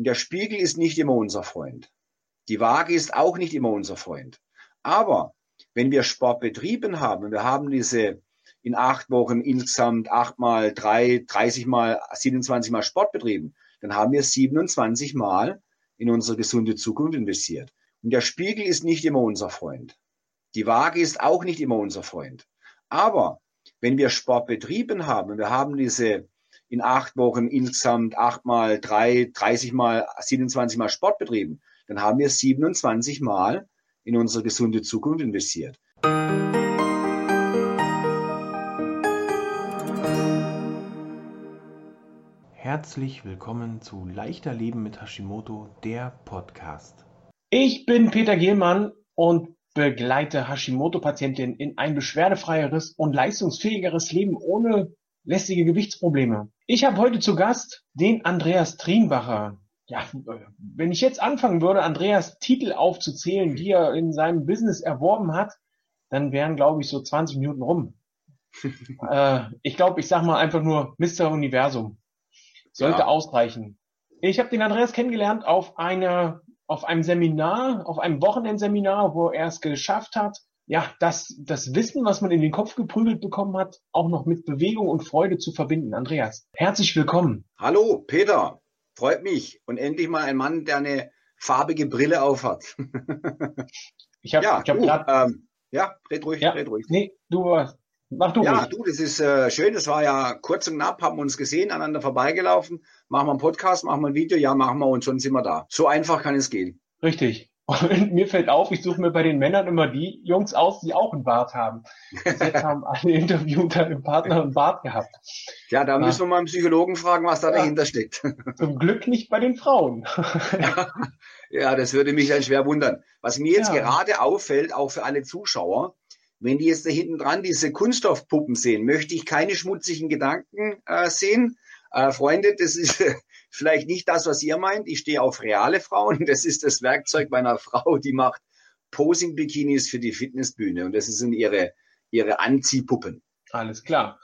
Und der Spiegel ist nicht immer unser Freund. Die Waage ist auch nicht immer unser Freund. Aber wenn wir Sport betrieben haben wir haben diese in acht Wochen insgesamt acht mal drei, 30 mal, 27 mal Sport betrieben, dann haben wir 27 mal in unsere gesunde Zukunft investiert. Und der Spiegel ist nicht immer unser Freund. Die Waage ist auch nicht immer unser Freund. Aber wenn wir Sport betrieben haben und wir haben diese in acht Wochen insgesamt acht mal drei, 30 mal, 27 mal Sport betrieben, dann haben wir 27 mal in unsere gesunde Zukunft investiert. Herzlich willkommen zu Leichter Leben mit Hashimoto, der Podcast. Ich bin Peter Gehlmann und begleite Hashimoto-Patientinnen in ein beschwerdefreieres und leistungsfähigeres Leben ohne lästige Gewichtsprobleme. Ich habe heute zu Gast den Andreas Trienbacher. Ja, wenn ich jetzt anfangen würde, Andreas Titel aufzuzählen, die er in seinem Business erworben hat, dann wären, glaube ich, so 20 Minuten rum. äh, ich glaube, ich sage mal einfach nur Mr. Universum. Sollte ja. ausreichen. Ich habe den Andreas kennengelernt auf einer auf einem Seminar, auf einem Wochenendseminar, wo er es geschafft hat, ja, das, das Wissen, was man in den Kopf geprügelt bekommen hat, auch noch mit Bewegung und Freude zu verbinden. Andreas, herzlich willkommen. Hallo, Peter. Freut mich. Und endlich mal ein Mann, der eine farbige Brille aufhat. ich habe ja, ich hab uh, grad, ähm, ja, red ruhig, ja, red ruhig. Nee, du, Mach du Ja, ruhig. du, das ist äh, schön. Das war ja kurz und knapp, haben wir uns gesehen, aneinander vorbeigelaufen. Machen wir einen Podcast, machen wir ein Video, ja, machen wir und schon sind wir da. So einfach kann es gehen. Richtig. Und mir fällt auf, ich suche mir bei den Männern immer die Jungs aus, die auch einen Bart haben. Jetzt haben alle Interviewter einen Partner einen Bart gehabt. Ja, da müssen wir mal einen Psychologen fragen, was da ja. dahinter steckt. Zum Glück nicht bei den Frauen. ja, das würde mich dann schwer wundern. Was mir jetzt ja. gerade auffällt, auch für alle Zuschauer, wenn die jetzt da hinten dran diese Kunststoffpuppen sehen, möchte ich keine schmutzigen Gedanken äh, sehen. Äh, Freunde, das ist vielleicht nicht das, was ihr meint. Ich stehe auf reale Frauen. Das ist das Werkzeug meiner Frau, die macht Posing-Bikinis für die Fitnessbühne. Und das sind ihre, ihre Anziehpuppen. Alles klar.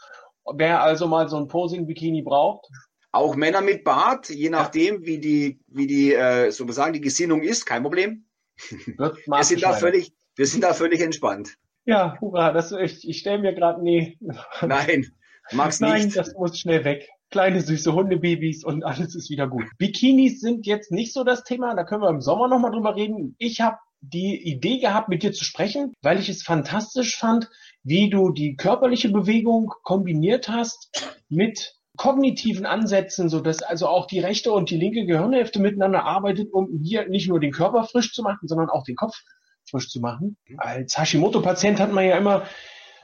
Wer also mal so ein Posing-Bikini braucht? Auch Männer mit Bart, je nachdem, wie die, wie die, äh, sozusagen die Gesinnung ist, kein Problem. wir sind da völlig, wir sind da völlig entspannt. Ja, hurra, das, ich, ich stelle mir gerade, nee. Nein, mag's nicht. Nein, das muss schnell weg. Kleine süße Hundebabys und alles ist wieder gut. Bikinis sind jetzt nicht so das Thema, da können wir im Sommer nochmal drüber reden. Ich habe die Idee gehabt, mit dir zu sprechen, weil ich es fantastisch fand, wie du die körperliche Bewegung kombiniert hast mit kognitiven Ansätzen, so dass also auch die rechte und die linke Gehirnhälfte miteinander arbeitet, um hier nicht nur den Körper frisch zu machen, sondern auch den Kopf frisch zu machen. Als Hashimoto-Patient hat man ja immer,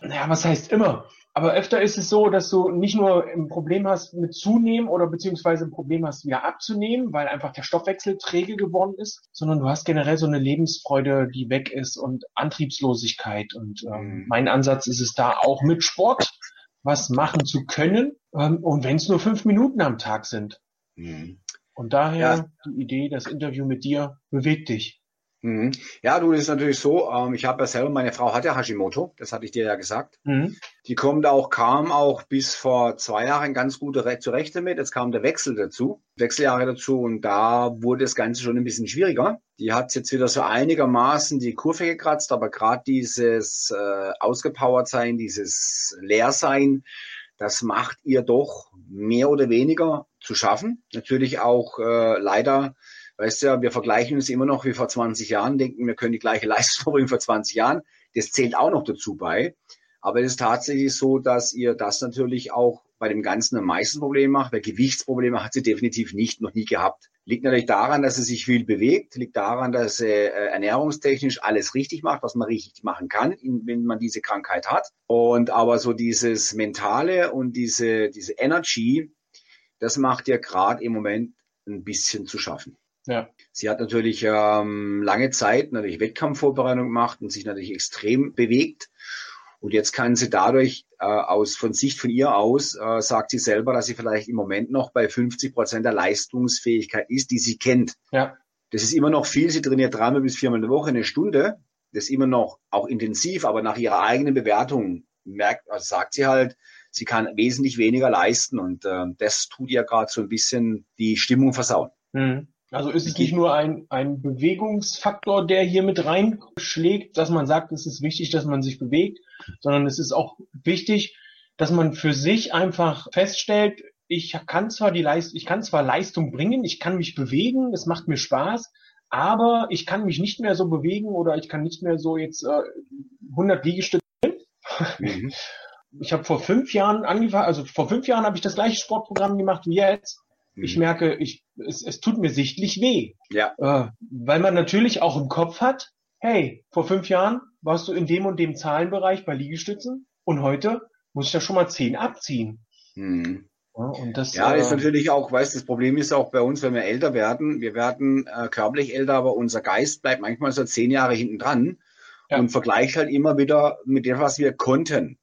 naja, was heißt immer? Aber öfter ist es so, dass du nicht nur ein Problem hast mit zunehmen oder beziehungsweise ein Problem hast, wieder abzunehmen, weil einfach der Stoffwechsel träge geworden ist, sondern du hast generell so eine Lebensfreude, die weg ist und Antriebslosigkeit. Und ähm, mhm. mein Ansatz ist es da auch mit Sport was machen zu können. Ähm, und wenn es nur fünf Minuten am Tag sind. Mhm. Und daher ja. die Idee, das Interview mit dir bewegt dich. Mhm. Ja, du, das ist natürlich so, ähm, ich habe ja selber, meine Frau hat ja Hashimoto, das hatte ich dir ja gesagt. Mhm. Die kommt auch, kam auch bis vor zwei Jahren ganz gut zurecht damit. Jetzt kam der Wechsel dazu, Wechseljahre dazu und da wurde das Ganze schon ein bisschen schwieriger. Die hat jetzt wieder so einigermaßen die Kurve gekratzt, aber gerade dieses äh, ausgepowert sein, dieses Leersein, das macht ihr doch mehr oder weniger zu schaffen. Natürlich auch äh, leider Weißt du ja, wir vergleichen uns immer noch wie vor 20 Jahren, denken, wir können die gleiche Leistung bringen vor 20 Jahren. Das zählt auch noch dazu bei. Aber es ist tatsächlich so, dass ihr das natürlich auch bei dem Ganzen am meisten Problem macht, weil Gewichtsprobleme hat sie definitiv nicht, noch nie gehabt. Liegt natürlich daran, dass sie sich viel bewegt, liegt daran, dass sie äh, ernährungstechnisch alles richtig macht, was man richtig machen kann, wenn man diese Krankheit hat. Und aber so dieses Mentale und diese, diese Energy, das macht ihr gerade im Moment ein bisschen zu schaffen. Ja. Sie hat natürlich ähm, lange Zeit natürlich Wettkampfvorbereitung gemacht und sich natürlich extrem bewegt. Und jetzt kann sie dadurch äh, aus von Sicht von ihr aus, äh, sagt sie selber, dass sie vielleicht im Moment noch bei 50 Prozent der Leistungsfähigkeit ist, die sie kennt. Ja. Das ist immer noch viel. Sie trainiert dreimal bis viermal in der Woche eine Stunde. Das ist immer noch auch intensiv, aber nach ihrer eigenen Bewertung merkt, also sagt sie halt, sie kann wesentlich weniger leisten und äh, das tut ihr gerade so ein bisschen die Stimmung versauen. Mhm. Also ist es nicht nur ein, ein Bewegungsfaktor, der hier mit reinschlägt, dass man sagt, es ist wichtig, dass man sich bewegt, sondern es ist auch wichtig, dass man für sich einfach feststellt, ich kann zwar die Leistung, ich kann zwar Leistung bringen, ich kann mich bewegen, es macht mir Spaß, aber ich kann mich nicht mehr so bewegen oder ich kann nicht mehr so jetzt äh, 100 Liegestütze. Mhm. Ich habe vor fünf Jahren angefangen, also vor fünf Jahren habe ich das gleiche Sportprogramm gemacht wie jetzt. Mhm. Ich merke, ich, es, es tut mir sichtlich weh. Ja. Äh, weil man natürlich auch im Kopf hat, hey, vor fünf Jahren warst du in dem und dem Zahlenbereich bei Liegestützen und heute muss ich da schon mal zehn abziehen. Mhm. Ja, und das, ja, ist äh, natürlich auch, weißt das Problem ist auch bei uns, wenn wir älter werden, wir werden äh, körperlich älter, aber unser Geist bleibt manchmal so zehn Jahre hinten dran ja. und vergleicht halt immer wieder mit dem, was wir konnten.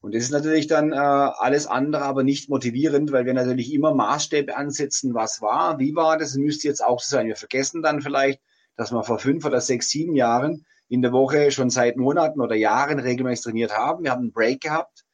Und das ist natürlich dann äh, alles andere, aber nicht motivierend, weil wir natürlich immer Maßstäbe ansetzen, was war, wie war das, müsste jetzt auch so sein. Wir vergessen dann vielleicht, dass wir vor fünf oder sechs, sieben Jahren in der Woche schon seit Monaten oder Jahren regelmäßig trainiert haben. Wir haben einen Break gehabt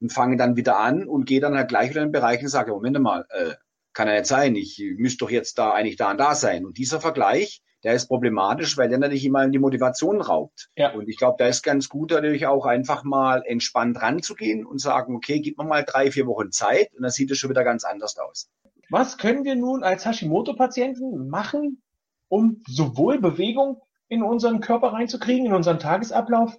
und fange dann wieder an und gehe dann halt gleich wieder in den Bereich und sage, Moment mal, äh, kann ja nicht sein, ich müsste doch jetzt da eigentlich da und da sein. Und dieser Vergleich, der ist problematisch, weil der natürlich immer die Motivation raubt. Ja. Und ich glaube, da ist ganz gut natürlich auch einfach mal entspannt ranzugehen und sagen, okay, gib mir mal drei, vier Wochen Zeit und dann sieht es schon wieder ganz anders aus. Was können wir nun als Hashimoto-Patienten machen, um sowohl Bewegung in unseren Körper reinzukriegen, in unseren Tagesablauf,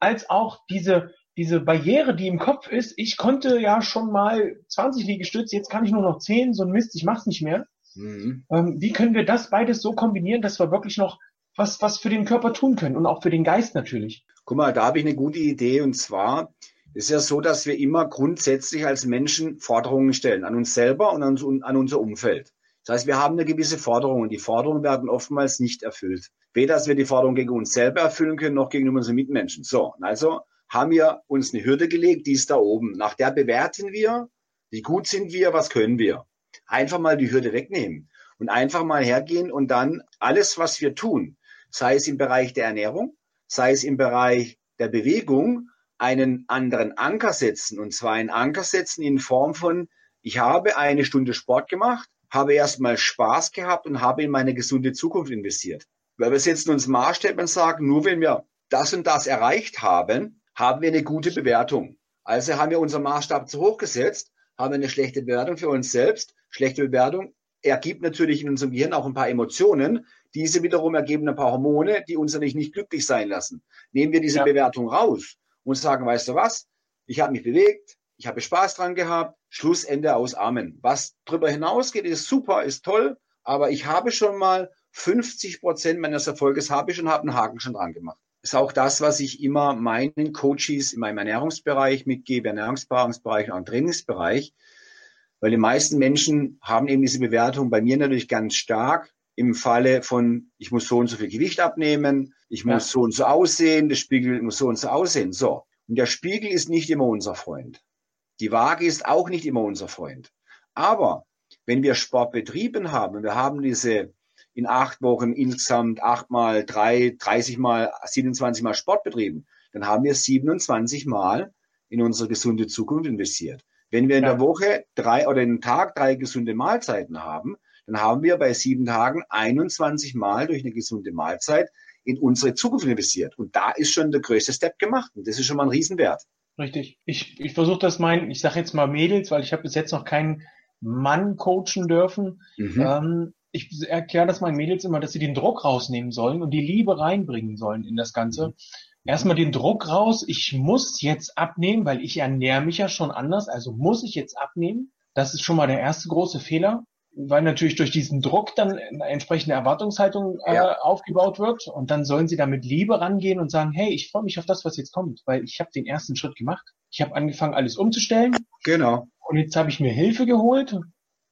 als auch diese, diese Barriere, die im Kopf ist, ich konnte ja schon mal 20 Liegestütze, jetzt kann ich nur noch 10, so ein Mist, ich mach's nicht mehr. Mhm. Ähm, wie können wir das beides so kombinieren, dass wir wirklich noch was, was für den Körper tun können und auch für den Geist natürlich? Guck mal, da habe ich eine gute Idee und zwar ist ja so, dass wir immer grundsätzlich als Menschen Forderungen stellen an uns selber und an, an unser Umfeld. Das heißt, wir haben eine gewisse Forderung und die Forderungen werden oftmals nicht erfüllt. Weder, dass wir die Forderung gegen uns selber erfüllen können, noch gegenüber unseren Mitmenschen. So, also haben wir uns eine Hürde gelegt, die ist da oben. Nach der bewerten wir, wie gut sind wir, was können wir einfach mal die Hürde wegnehmen und einfach mal hergehen und dann alles, was wir tun, sei es im Bereich der Ernährung, sei es im Bereich der Bewegung, einen anderen Anker setzen. Und zwar einen Anker setzen in Form von, ich habe eine Stunde Sport gemacht, habe erstmal Spaß gehabt und habe in meine gesunde Zukunft investiert. Weil wir setzen uns Maßstäbe und sagen, nur wenn wir das und das erreicht haben, haben wir eine gute Bewertung. Also haben wir unseren Maßstab zu hoch gesetzt, haben wir eine schlechte Bewertung für uns selbst Schlechte Bewertung ergibt natürlich in unserem Gehirn auch ein paar Emotionen. Diese wiederum ergeben ein paar Hormone, die uns natürlich nicht glücklich sein lassen. Nehmen wir diese ja. Bewertung raus und sagen, weißt du was? Ich habe mich bewegt, ich habe Spaß dran gehabt, Schlussende aus Amen. Was darüber hinausgeht, ist super, ist toll, aber ich habe schon mal 50 Prozent meines Erfolges habe ich und habe einen Haken schon dran gemacht. Ist auch das, was ich immer meinen Coaches in meinem Ernährungsbereich mitgebe, Ernährungsberatungsbereich und Trainingsbereich. Weil die meisten Menschen haben eben diese Bewertung bei mir natürlich ganz stark im Falle von, ich muss so und so viel Gewicht abnehmen, ich muss ja. so und so aussehen, der Spiegel muss so und so aussehen. So. Und der Spiegel ist nicht immer unser Freund. Die Waage ist auch nicht immer unser Freund. Aber wenn wir Sport betrieben haben, wir haben diese in acht Wochen insgesamt acht mal drei, 30 mal, 27 mal Sport betrieben, dann haben wir 27 mal in unsere gesunde Zukunft investiert. Wenn wir in ja. der Woche drei oder in Tag drei gesunde Mahlzeiten haben, dann haben wir bei sieben Tagen 21 Mal durch eine gesunde Mahlzeit in unsere Zukunft investiert. Und da ist schon der größte Step gemacht. Und das ist schon mal ein Riesenwert. Richtig. Ich, ich versuche das meinen, ich sage jetzt mal Mädels, weil ich habe bis jetzt noch keinen Mann coachen dürfen. Mhm. Ähm, ich erkläre das meinen Mädels immer, dass sie den Druck rausnehmen sollen und die Liebe reinbringen sollen in das Ganze. Mhm erstmal den Druck raus, ich muss jetzt abnehmen, weil ich ernähre mich ja schon anders, also muss ich jetzt abnehmen. Das ist schon mal der erste große Fehler, weil natürlich durch diesen Druck dann eine entsprechende Erwartungshaltung äh, ja. aufgebaut wird und dann sollen sie da mit Liebe rangehen und sagen, hey, ich freue mich auf das, was jetzt kommt, weil ich habe den ersten Schritt gemacht. Ich habe angefangen, alles umzustellen. Genau. Und jetzt habe ich mir Hilfe geholt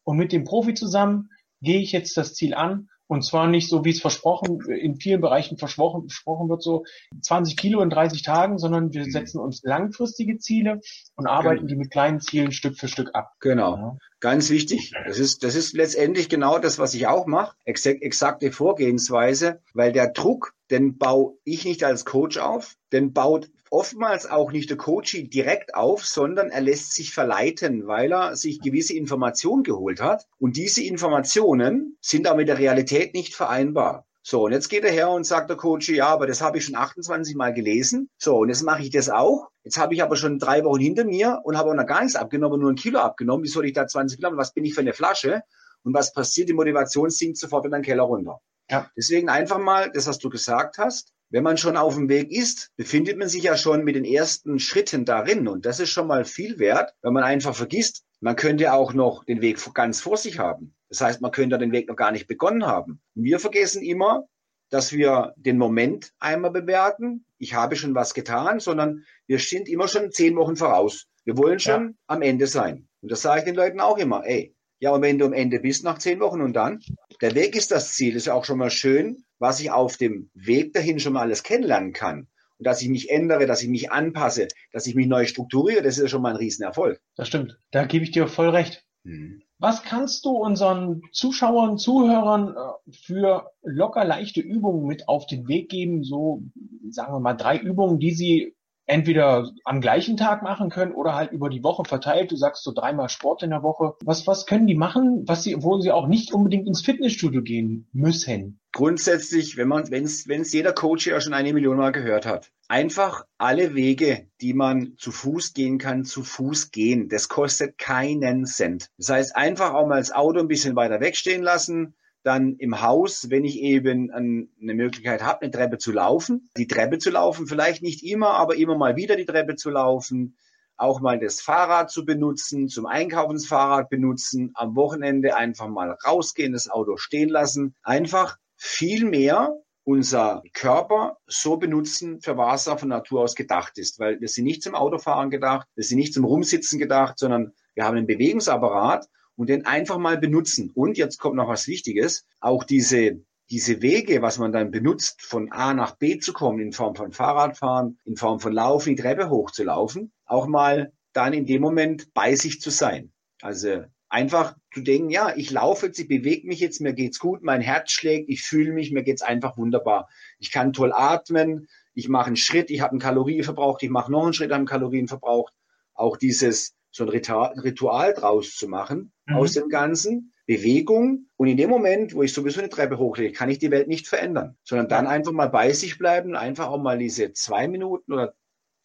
und mit dem Profi zusammen gehe ich jetzt das Ziel an und zwar nicht so, wie es versprochen, in vielen Bereichen versprochen, versprochen wird, so 20 Kilo in 30 Tagen, sondern wir mhm. setzen uns langfristige Ziele und arbeiten genau. die mit kleinen Zielen Stück für Stück ab. Genau. Ja. Ganz wichtig. Das ist, das ist letztendlich genau das, was ich auch mache. Exakt, exakte Vorgehensweise, weil der Druck, den baue ich nicht als Coach auf, den baut oftmals auch nicht der Coach direkt auf, sondern er lässt sich verleiten, weil er sich gewisse Informationen geholt hat. Und diese Informationen sind auch mit der Realität nicht vereinbar. So, und jetzt geht er her und sagt der Coach, ja, aber das habe ich schon 28 Mal gelesen. So, und jetzt mache ich das auch. Jetzt habe ich aber schon drei Wochen hinter mir und habe auch noch gar nichts abgenommen, nur ein Kilo abgenommen. Wie soll ich da 20 Kilo? Was bin ich für eine Flasche? Und was passiert? Die Motivation sinkt sofort in den Keller runter. Ja. Deswegen einfach mal das, was du gesagt hast. Wenn man schon auf dem Weg ist, befindet man sich ja schon mit den ersten Schritten darin. Und das ist schon mal viel wert, wenn man einfach vergisst, man könnte auch noch den Weg ganz vor sich haben. Das heißt, man könnte den Weg noch gar nicht begonnen haben. Wir vergessen immer, dass wir den Moment einmal bewerten. Ich habe schon was getan, sondern wir sind immer schon zehn Wochen voraus. Wir wollen schon ja. am Ende sein. Und das sage ich den Leuten auch immer. Ey, ja, und wenn du am Ende bist nach zehn Wochen und dann, der Weg ist das Ziel. Ist ja auch schon mal schön, was ich auf dem Weg dahin schon mal alles kennenlernen kann. Und dass ich mich ändere, dass ich mich anpasse, dass ich mich neu strukturiere, das ist ja schon mal ein Riesenerfolg. Das stimmt. Da gebe ich dir voll recht. Hm. Was kannst du unseren Zuschauern, Zuhörern äh, für locker leichte Übungen mit auf den Weg geben? So, sagen wir mal, drei Übungen, die sie entweder am gleichen Tag machen können oder halt über die Woche verteilt. Du sagst so dreimal Sport in der Woche. Was, was können die machen, was sie, wo sie auch nicht unbedingt ins Fitnessstudio gehen müssen? Grundsätzlich, wenn man, wenn es jeder Coach ja schon eine Million Mal gehört hat, einfach alle Wege, die man zu Fuß gehen kann, zu Fuß gehen. Das kostet keinen Cent. Das heißt, einfach auch mal das Auto ein bisschen weiter wegstehen lassen, dann im Haus, wenn ich eben eine Möglichkeit habe, eine Treppe zu laufen, die Treppe zu laufen, vielleicht nicht immer, aber immer mal wieder die Treppe zu laufen, auch mal das Fahrrad zu benutzen, zum Einkaufen das Fahrrad benutzen, am Wochenende einfach mal rausgehen, das Auto stehen lassen, einfach viel mehr unser Körper so benutzen, für was er von Natur aus gedacht ist. Weil wir sind nicht zum Autofahren gedacht, wir sind nicht zum Rumsitzen gedacht, sondern wir haben einen Bewegungsapparat und den einfach mal benutzen. Und jetzt kommt noch was Wichtiges, auch diese diese Wege, was man dann benutzt, von A nach B zu kommen, in Form von Fahrradfahren, in Form von Laufen, die Treppe hochzulaufen, auch mal dann in dem Moment bei sich zu sein. Also einfach zu denken, ja, ich laufe jetzt, ich bewege mich jetzt, mir geht's gut, mein Herz schlägt, ich fühle mich, mir geht's einfach wunderbar. Ich kann toll atmen, ich mache einen Schritt, ich habe einen Kalorienverbrauch, ich mache noch einen Schritt am Kalorienverbrauch. Auch dieses so ein Ritual draus zu machen mhm. aus dem Ganzen. Bewegung und in dem Moment, wo ich sowieso eine Treppe hochlege, kann ich die Welt nicht verändern, sondern dann einfach mal bei sich bleiben, einfach auch mal diese zwei Minuten oder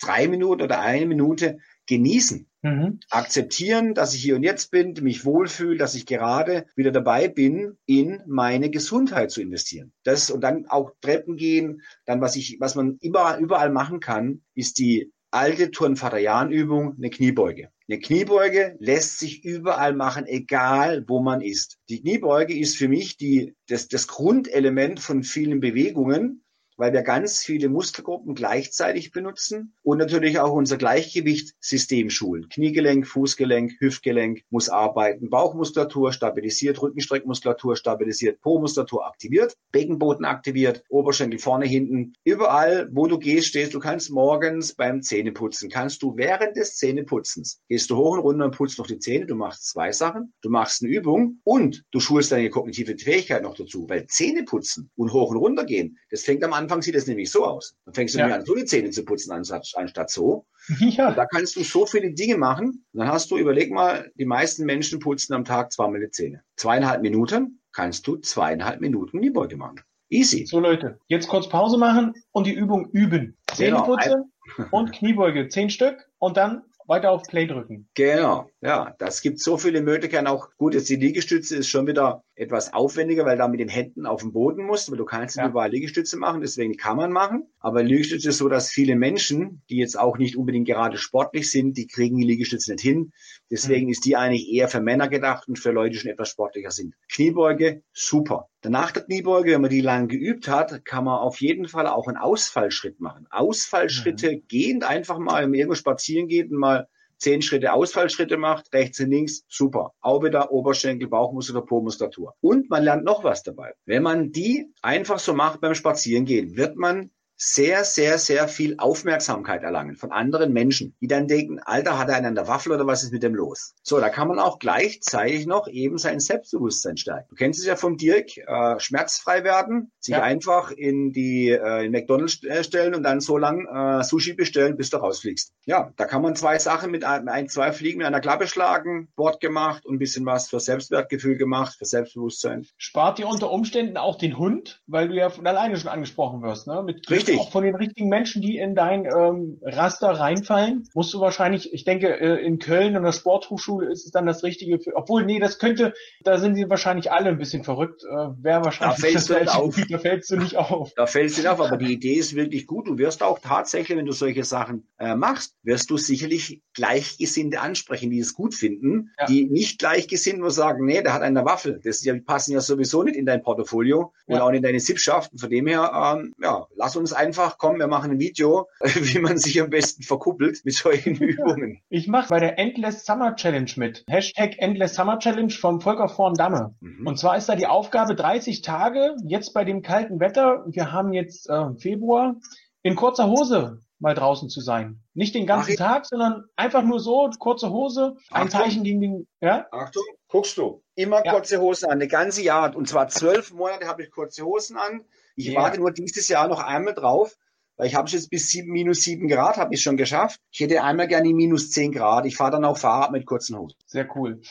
drei Minuten oder eine Minute genießen. Mhm. Akzeptieren, dass ich hier und jetzt bin, mich wohlfühle, dass ich gerade wieder dabei bin, in meine Gesundheit zu investieren. Das und dann auch Treppen gehen, dann was ich, was man überall, überall machen kann, ist die alte Turnvater-Jan-Übung, eine Kniebeuge. Eine Kniebeuge lässt sich überall machen, egal wo man ist. Die Kniebeuge ist für mich die, das, das Grundelement von vielen Bewegungen, weil wir ganz viele Muskelgruppen gleichzeitig benutzen und natürlich auch unser Gleichgewichtssystem schulen. Kniegelenk, Fußgelenk, Hüftgelenk muss arbeiten, Bauchmuskulatur stabilisiert, Rückenstreckmuskulatur stabilisiert, Po-Muskulatur aktiviert, Beckenboden aktiviert, Oberschenkel vorne, hinten. Überall, wo du gehst, stehst du kannst morgens beim Zähneputzen, kannst du während des Zähneputzens, gehst du hoch und runter und putzt noch die Zähne, du machst zwei Sachen, du machst eine Übung und du schulst deine kognitive Fähigkeit noch dazu, weil Zähneputzen und hoch und runter gehen, das fängt am Anfang Anfang sieht es nämlich so aus. Dann fängst du ja. an, so die Zähne zu putzen, anstatt, anstatt so. Ja. Da kannst du so viele Dinge machen. Dann hast du, überleg mal, die meisten Menschen putzen am Tag zweimal die Zähne. Zweieinhalb Minuten kannst du zweieinhalb Minuten die Beuge machen. Easy. So Leute, jetzt kurz Pause machen und die Übung üben. Zähneputze genau. und Kniebeuge, zehn Stück und dann weiter auf Play drücken. Genau, ja, das gibt so viele Möglichkeiten. Auch gut, jetzt die Liegestütze ist schon wieder etwas aufwendiger, weil da mit den Händen auf dem Boden musst, weil du kannst ja. überall Liegestütze machen, deswegen kann man machen. Aber Liegestütze ist so, dass viele Menschen, die jetzt auch nicht unbedingt gerade sportlich sind, die kriegen die Liegestütze nicht hin. Deswegen mhm. ist die eigentlich eher für Männer gedacht und für Leute, die schon etwas sportlicher sind. Kniebeuge, super. Danach der Kniebeuge, wenn man die lang geübt hat, kann man auf jeden Fall auch einen Ausfallschritt machen. Ausfallschritte mhm. gehend einfach mal, wenn man irgendwo spazieren geht und mal zehn Schritte Ausfallschritte macht, rechts und links, super. Auch wieder Oberschenkel, Bauchmuskulatur, Po-Muskulatur. Und man lernt noch was dabei. Wenn man die einfach so macht beim Spazierengehen, wird man sehr, sehr, sehr viel Aufmerksamkeit erlangen von anderen Menschen, die dann denken, Alter, hat er einen an der Waffel oder was ist mit dem los? So, da kann man auch gleichzeitig noch eben sein Selbstbewusstsein stärken. Du kennst es ja vom Dirk, äh, schmerzfrei werden, sich ja. einfach in die äh, in McDonalds äh, stellen und dann so lang äh, Sushi bestellen, bis du rausfliegst. Ja, da kann man zwei Sachen mit ein, ein zwei Fliegen mit einer Klappe schlagen, Wort gemacht und ein bisschen was für Selbstwertgefühl gemacht, für Selbstbewusstsein. Spart dir unter Umständen auch den Hund, weil du ja von alleine schon angesprochen wirst, ne? Mit Richtig. Auch von den richtigen Menschen, die in dein ähm, Raster reinfallen, musst du wahrscheinlich, ich denke, äh, in Köln an der Sporthochschule ist es dann das Richtige für, obwohl, nee, das könnte, da sind sie wahrscheinlich alle ein bisschen verrückt, äh, wäre wahrscheinlich, da fällst, du nicht auf. da fällst du nicht auf. Da fällst du nicht auf, aber die Idee ist wirklich gut. Du wirst auch tatsächlich, wenn du solche Sachen äh, machst, wirst du sicherlich Gleichgesinnte ansprechen, die es gut finden, ja. die nicht gleichgesinnt nur sagen, nee, der hat eine Waffe. Das die passen ja sowieso nicht in dein Portfolio ja. und auch nicht in deine Sippschaften. Von dem her, ähm, ja, lass uns einfach kommen, wir machen ein Video, wie man sich am besten verkuppelt mit solchen Übungen. Ich mache bei der Endless Summer Challenge mit. Hashtag Endless Summer Challenge vom Volker Vorn Damme. Mhm. Und zwar ist da die Aufgabe 30 Tage, jetzt bei dem kalten Wetter, wir haben jetzt äh, Februar, in kurzer Hose mal draußen zu sein. Nicht den ganzen Ach, Tag, sondern einfach nur so, kurze Hose, ein Achtung. Zeichen gegen den, ja? Achtung, guckst du. Immer ja. kurze Hosen an, eine ganze Jahr. Und zwar zwölf Monate habe ich kurze Hosen an. Ich ja. warte nur dieses Jahr noch einmal drauf, weil ich habe es jetzt bis sieben, minus sieben Grad, habe ich schon geschafft. Ich hätte einmal gerne minus zehn Grad. Ich fahre dann auch Fahrrad mit kurzen Hosen. Sehr cool.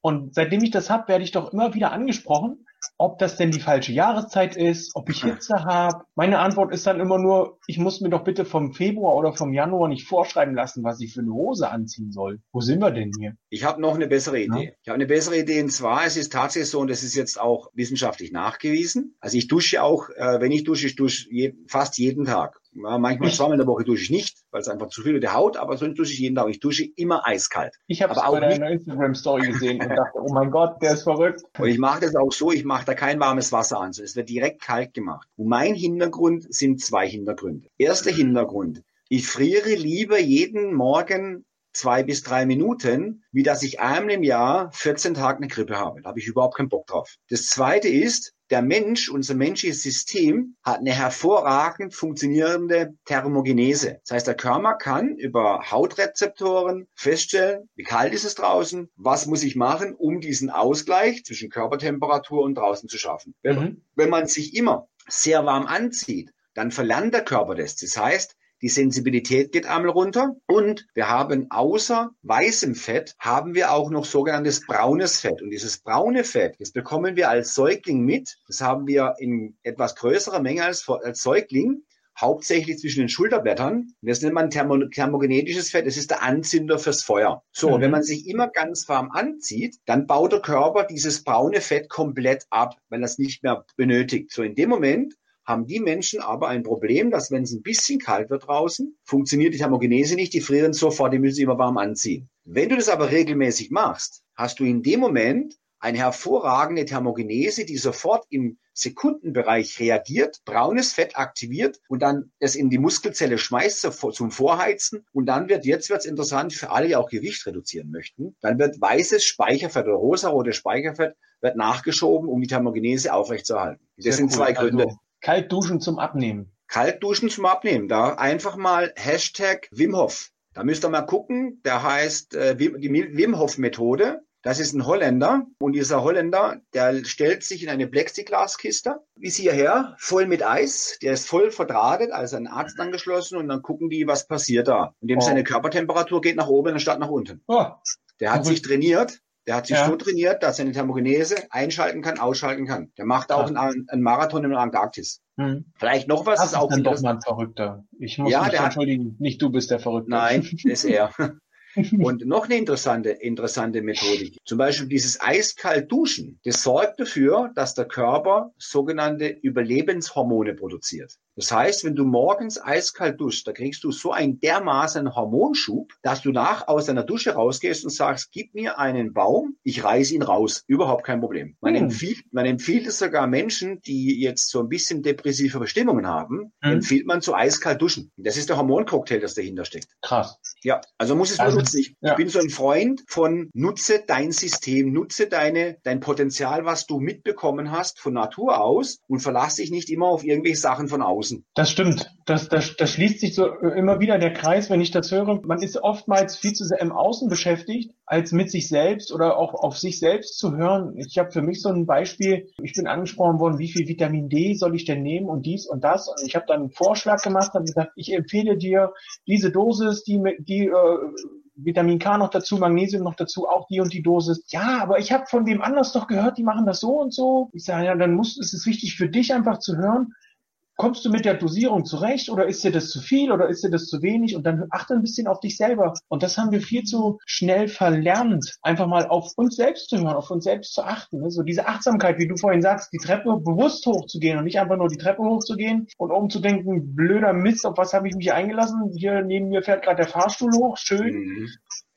Und seitdem ich das habe, werde ich doch immer wieder angesprochen, ob das denn die falsche Jahreszeit ist, ob ich Hitze habe. Meine Antwort ist dann immer nur, ich muss mir doch bitte vom Februar oder vom Januar nicht vorschreiben lassen, was ich für eine Hose anziehen soll. Wo sind wir denn hier? Ich habe noch eine bessere Idee. Ja. Ich habe eine bessere Idee und zwar, es ist tatsächlich so, und das ist jetzt auch wissenschaftlich nachgewiesen. Also ich dusche auch, äh, wenn ich dusche, ich dusche je, fast jeden Tag. Ja, manchmal zweimal in der Woche dusche ich nicht, weil es einfach zu viel mit der Haut, aber sonst dusche ich jeden Tag. Ich dusche immer eiskalt. Ich habe es bei deiner Instagram-Story gesehen und dachte, oh mein Gott, der ist verrückt. Und ich mache das auch so, ich mache da kein warmes Wasser an, sondern es wird direkt kalt gemacht. Und mein Hintergrund sind zwei Hintergründe. Erster Hintergrund. Ich friere lieber jeden Morgen zwei bis drei Minuten, wie dass ich einmal im Jahr 14 Tage eine Grippe habe. Da habe ich überhaupt keinen Bock drauf. Das zweite ist, der Mensch, unser menschliches System, hat eine hervorragend funktionierende Thermogenese. Das heißt, der Körper kann über Hautrezeptoren feststellen, wie kalt ist es draußen, was muss ich machen, um diesen Ausgleich zwischen Körpertemperatur und draußen zu schaffen. Wenn, mhm. wenn man sich immer sehr warm anzieht, dann verlernt der Körper das. Das heißt, die Sensibilität geht einmal runter und wir haben außer weißem Fett haben wir auch noch sogenanntes braunes Fett. Und dieses braune Fett, das bekommen wir als Säugling mit. Das haben wir in etwas größerer Menge als, als Säugling hauptsächlich zwischen den Schulterblättern. Das nennt man thermo thermogenetisches Fett. Das ist der Anzünder fürs Feuer. So, mhm. wenn man sich immer ganz warm anzieht, dann baut der Körper dieses braune Fett komplett ab, weil er es nicht mehr benötigt. So, in dem Moment haben die Menschen aber ein Problem, dass wenn es ein bisschen kalt wird draußen, funktioniert die Thermogenese nicht, die frieren sofort, die müssen sich immer warm anziehen. Wenn du das aber regelmäßig machst, hast du in dem Moment eine hervorragende Thermogenese, die sofort im Sekundenbereich reagiert, braunes Fett aktiviert und dann es in die Muskelzelle schmeißt zum Vorheizen. Und dann wird, jetzt wird es interessant für alle, die auch Gewicht reduzieren möchten, dann wird weißes Speicherfett oder rosarotes Speicherfett wird nachgeschoben, um die Thermogenese aufrechtzuerhalten. Das Sehr sind cool. zwei Gründe. Also Kalt duschen zum Abnehmen. Kalt duschen zum Abnehmen. Da einfach mal Hashtag Wim Hof. Da müsst ihr mal gucken. Der heißt äh, die Wim Hof Methode. Das ist ein Holländer und dieser Holländer, der stellt sich in eine Plexiglaskiste, bis hierher, voll mit Eis. Der ist voll verdrahtet, also ein Arzt angeschlossen und dann gucken die, was passiert da. Und dem oh. seine Körpertemperatur geht nach oben anstatt nach unten. Oh. Der hat sich trainiert der hat sich ja. so trainiert, dass er eine Thermogenese einschalten kann, ausschalten kann. Der macht auch einen, einen Marathon in der Antarktis. Hm. Vielleicht noch was, das ist auch dann doch mal ein Verrückter. Ich muss ja, mich entschuldigen, hat, nicht du bist der Verrückte. Nein, ist er. Und noch eine interessante, interessante Methodik. Zum Beispiel dieses eiskalt Duschen. Das sorgt dafür, dass der Körper sogenannte Überlebenshormone produziert. Das heißt, wenn du morgens eiskalt duschst, da kriegst du so einen dermaßen Hormonschub, dass du nach aus deiner Dusche rausgehst und sagst, gib mir einen Baum, ich reiße ihn raus. Überhaupt kein Problem. Man, hm. empfiehlt, man empfiehlt es sogar Menschen, die jetzt so ein bisschen depressive Bestimmungen haben, hm. empfiehlt man zu eiskalt duschen. Das ist der Hormoncocktail, das dahinter steckt. Krass. Ja, also muss es also, benutzen. Ich, ja. bin so ein Freund von nutze dein System, nutze deine, dein Potenzial, was du mitbekommen hast von Natur aus und verlass dich nicht immer auf irgendwelche Sachen von außen. Müssen. Das stimmt. Das, das, das schließt sich so äh, immer wieder der Kreis, wenn ich das höre. Man ist oftmals viel zu sehr im Außen beschäftigt, als mit sich selbst oder auch auf sich selbst zu hören. Ich habe für mich so ein Beispiel. Ich bin angesprochen worden, wie viel Vitamin D soll ich denn nehmen und dies und das. Und ich habe dann einen Vorschlag gemacht und gesagt, ich empfehle dir diese Dosis, die, die äh, Vitamin K noch dazu, Magnesium noch dazu, auch die und die Dosis. Ja, aber ich habe von wem anders doch gehört, die machen das so und so. Ich sage, ja, dann muss ist es wichtig für dich einfach zu hören, kommst du mit der Dosierung zurecht oder ist dir das zu viel oder ist dir das zu wenig? Und dann achte ein bisschen auf dich selber. Und das haben wir viel zu schnell verlernt, einfach mal auf uns selbst zu hören, auf uns selbst zu achten. Ne? So diese Achtsamkeit, wie du vorhin sagst, die Treppe bewusst hochzugehen und nicht einfach nur die Treppe hochzugehen und um zu denken, blöder Mist, auf was habe ich mich eingelassen? Hier neben mir fährt gerade der Fahrstuhl hoch, schön. Mhm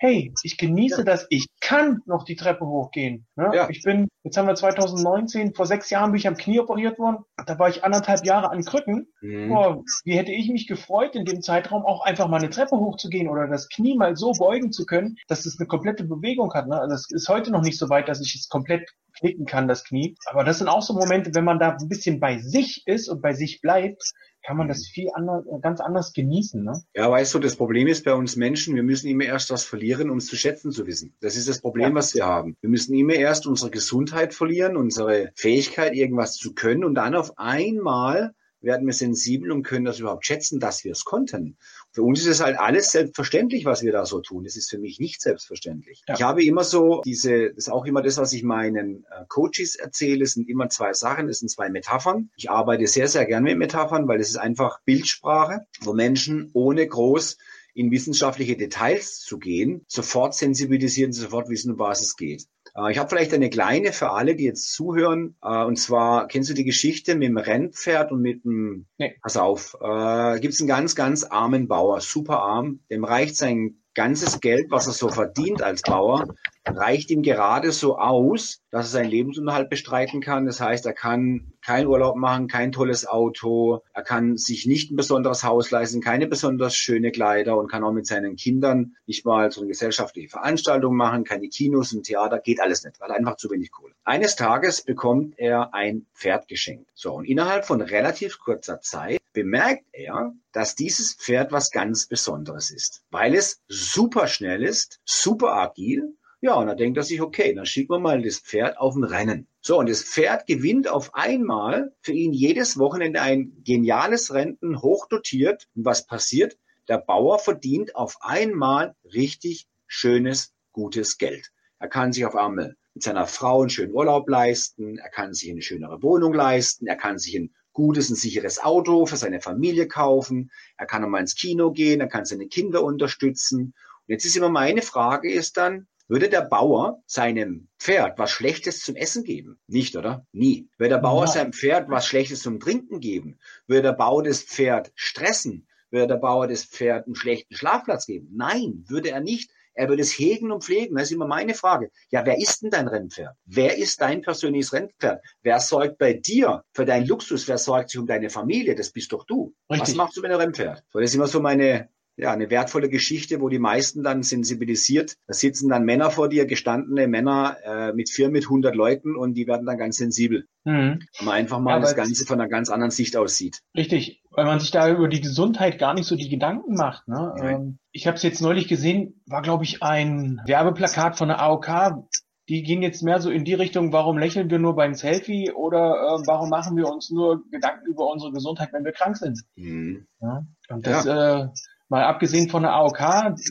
hey, ich genieße ja. das, ich kann noch die Treppe hochgehen. Ne? Ja. Ich bin, jetzt haben wir 2019, vor sechs Jahren bin ich am Knie operiert worden, da war ich anderthalb Jahre an Krücken. Mhm. Boah, wie hätte ich mich gefreut, in dem Zeitraum auch einfach mal eine Treppe hochzugehen oder das Knie mal so beugen zu können, dass es eine komplette Bewegung hat. Ne? Also es ist heute noch nicht so weit, dass ich es komplett knicken kann, das Knie. Aber das sind auch so Momente, wenn man da ein bisschen bei sich ist und bei sich bleibt, kann man das viel anders, ganz anders genießen. Ne? Ja, weißt du, das Problem ist bei uns Menschen, wir müssen immer erst was verlieren, um es zu schätzen zu wissen. Das ist das Problem, ja. was wir haben. Wir müssen immer erst unsere Gesundheit verlieren, unsere Fähigkeit, irgendwas zu können und dann auf einmal werden wir sensibel und können das überhaupt schätzen, dass wir es konnten. Für uns ist es halt alles selbstverständlich, was wir da so tun. Das ist für mich nicht selbstverständlich. Ja. Ich habe immer so diese, das ist auch immer das, was ich meinen äh, Coaches erzähle, es sind immer zwei Sachen, es sind zwei Metaphern. Ich arbeite sehr, sehr gerne mit Metaphern, weil es ist einfach Bildsprache, wo Menschen ohne groß in wissenschaftliche Details zu gehen, sofort sensibilisieren, sofort wissen, um was es geht. Äh, ich habe vielleicht eine kleine für alle, die jetzt zuhören. Äh, und zwar, kennst du die Geschichte mit dem Rennpferd und mit dem, nee. pass auf, äh, gibt es einen ganz, ganz armen Bauer, super arm, dem reicht sein ganzes Geld, was er so verdient als Bauer, reicht ihm gerade so aus, dass er seinen Lebensunterhalt bestreiten kann. Das heißt, er kann keinen Urlaub machen, kein tolles Auto, er kann sich nicht ein besonderes Haus leisten, keine besonders schöne Kleider und kann auch mit seinen Kindern nicht mal so eine gesellschaftliche Veranstaltung machen, keine Kinos, ein Theater, geht alles nicht, weil er einfach zu wenig Kohle. Eines Tages bekommt er ein Pferd geschenkt. So, und innerhalb von relativ kurzer Zeit bemerkt er, dass dieses Pferd was ganz Besonderes ist, weil es super schnell ist, super agil ja, und dann denkt er sich, okay, dann schicken wir mal das Pferd auf ein Rennen. So, und das Pferd gewinnt auf einmal für ihn jedes Wochenende ein geniales Rennen, hochdotiert. Und was passiert? Der Bauer verdient auf einmal richtig schönes, gutes Geld. Er kann sich auf einmal mit seiner Frau einen schönen Urlaub leisten, er kann sich eine schönere Wohnung leisten, er kann sich ein gutes, ein sicheres Auto für seine Familie kaufen, er kann nochmal ins Kino gehen, er kann seine Kinder unterstützen. Und jetzt ist immer meine Frage ist dann, würde der Bauer seinem Pferd was Schlechtes zum Essen geben? Nicht, oder? Nie. Würde der Bauer Nein. seinem Pferd was Schlechtes zum Trinken geben? Würde der Bauer das Pferd stressen? Würde der Bauer das Pferd einen schlechten Schlafplatz geben? Nein, würde er nicht. Er würde es hegen und pflegen. Das ist immer meine Frage. Ja, wer ist denn dein Rennpferd? Wer ist dein persönliches Rennpferd? Wer sorgt bei dir für deinen Luxus? Wer sorgt sich um deine Familie? Das bist doch du. Richtig. Was machst du mit einem Rennpferd? So, das ist immer so meine, ja, eine wertvolle Geschichte, wo die meisten dann sensibilisiert. Da sitzen dann Männer vor dir, gestandene Männer äh, mit vier, mit hundert Leuten und die werden dann ganz sensibel. Mhm. Wenn man einfach mal ja, das Ganze von einer ganz anderen Sicht aussieht. Richtig, weil man sich da über die Gesundheit gar nicht so die Gedanken macht. Ne? Ähm, ich habe es jetzt neulich gesehen, war glaube ich ein Werbeplakat von der AOK. Die gehen jetzt mehr so in die Richtung, warum lächeln wir nur beim Selfie oder äh, warum machen wir uns nur Gedanken über unsere Gesundheit, wenn wir krank sind. Mhm. Ja? Und das ja. äh, mal abgesehen von der AOK,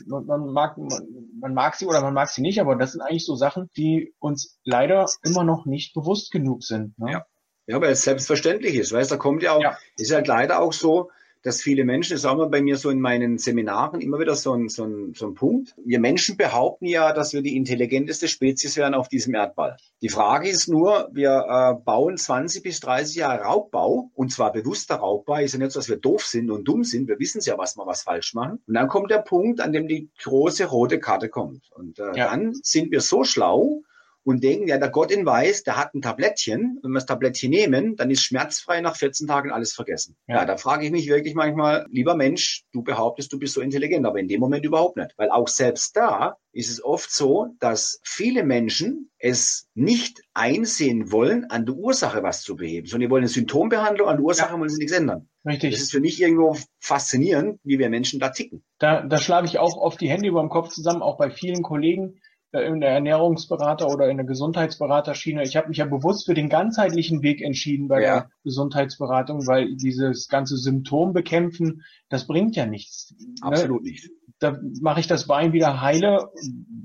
man mag, man mag sie oder man mag sie nicht, aber das sind eigentlich so Sachen, die uns leider immer noch nicht bewusst genug sind. Ne? Ja. ja, weil es selbstverständlich ist. Weißt, da kommt ja auch, ja. ist halt leider auch so, dass viele Menschen, das auch mal bei mir so in meinen Seminaren immer wieder so ein, so, ein, so ein Punkt. Wir Menschen behaupten ja, dass wir die intelligenteste Spezies wären auf diesem Erdball. Die Frage ist nur, wir äh, bauen 20 bis 30 Jahre Raubbau und zwar bewusster Raubbau. Ist ja nicht so, dass wir doof sind und dumm sind. Wir wissen ja, was wir was falsch machen. Und dann kommt der Punkt, an dem die große rote Karte kommt. Und äh, ja. dann sind wir so schlau, und denken, ja, der Gott in Weiß, der hat ein Tablettchen. Wenn wir das Tablettchen nehmen, dann ist schmerzfrei nach 14 Tagen alles vergessen. Ja, ja da frage ich mich wirklich manchmal, lieber Mensch, du behauptest, du bist so intelligent, aber in dem Moment überhaupt nicht. Weil auch selbst da ist es oft so, dass viele Menschen es nicht einsehen wollen, an der Ursache was zu beheben, sondern die wollen eine Symptombehandlung, an der Ursache ja. wollen sie nichts ändern. Richtig. Das ist für mich irgendwo faszinierend, wie wir Menschen da ticken. Da, da schlage ich auch oft die Hände über dem Kopf zusammen, auch bei vielen Kollegen in der Ernährungsberater oder in der Gesundheitsberaterschiene. Ich habe mich ja bewusst für den ganzheitlichen Weg entschieden bei ja. der Gesundheitsberatung, weil dieses ganze Symptom bekämpfen, das bringt ja nichts. Ne? Absolut ne? nicht. Da mache ich das Bein wieder heile,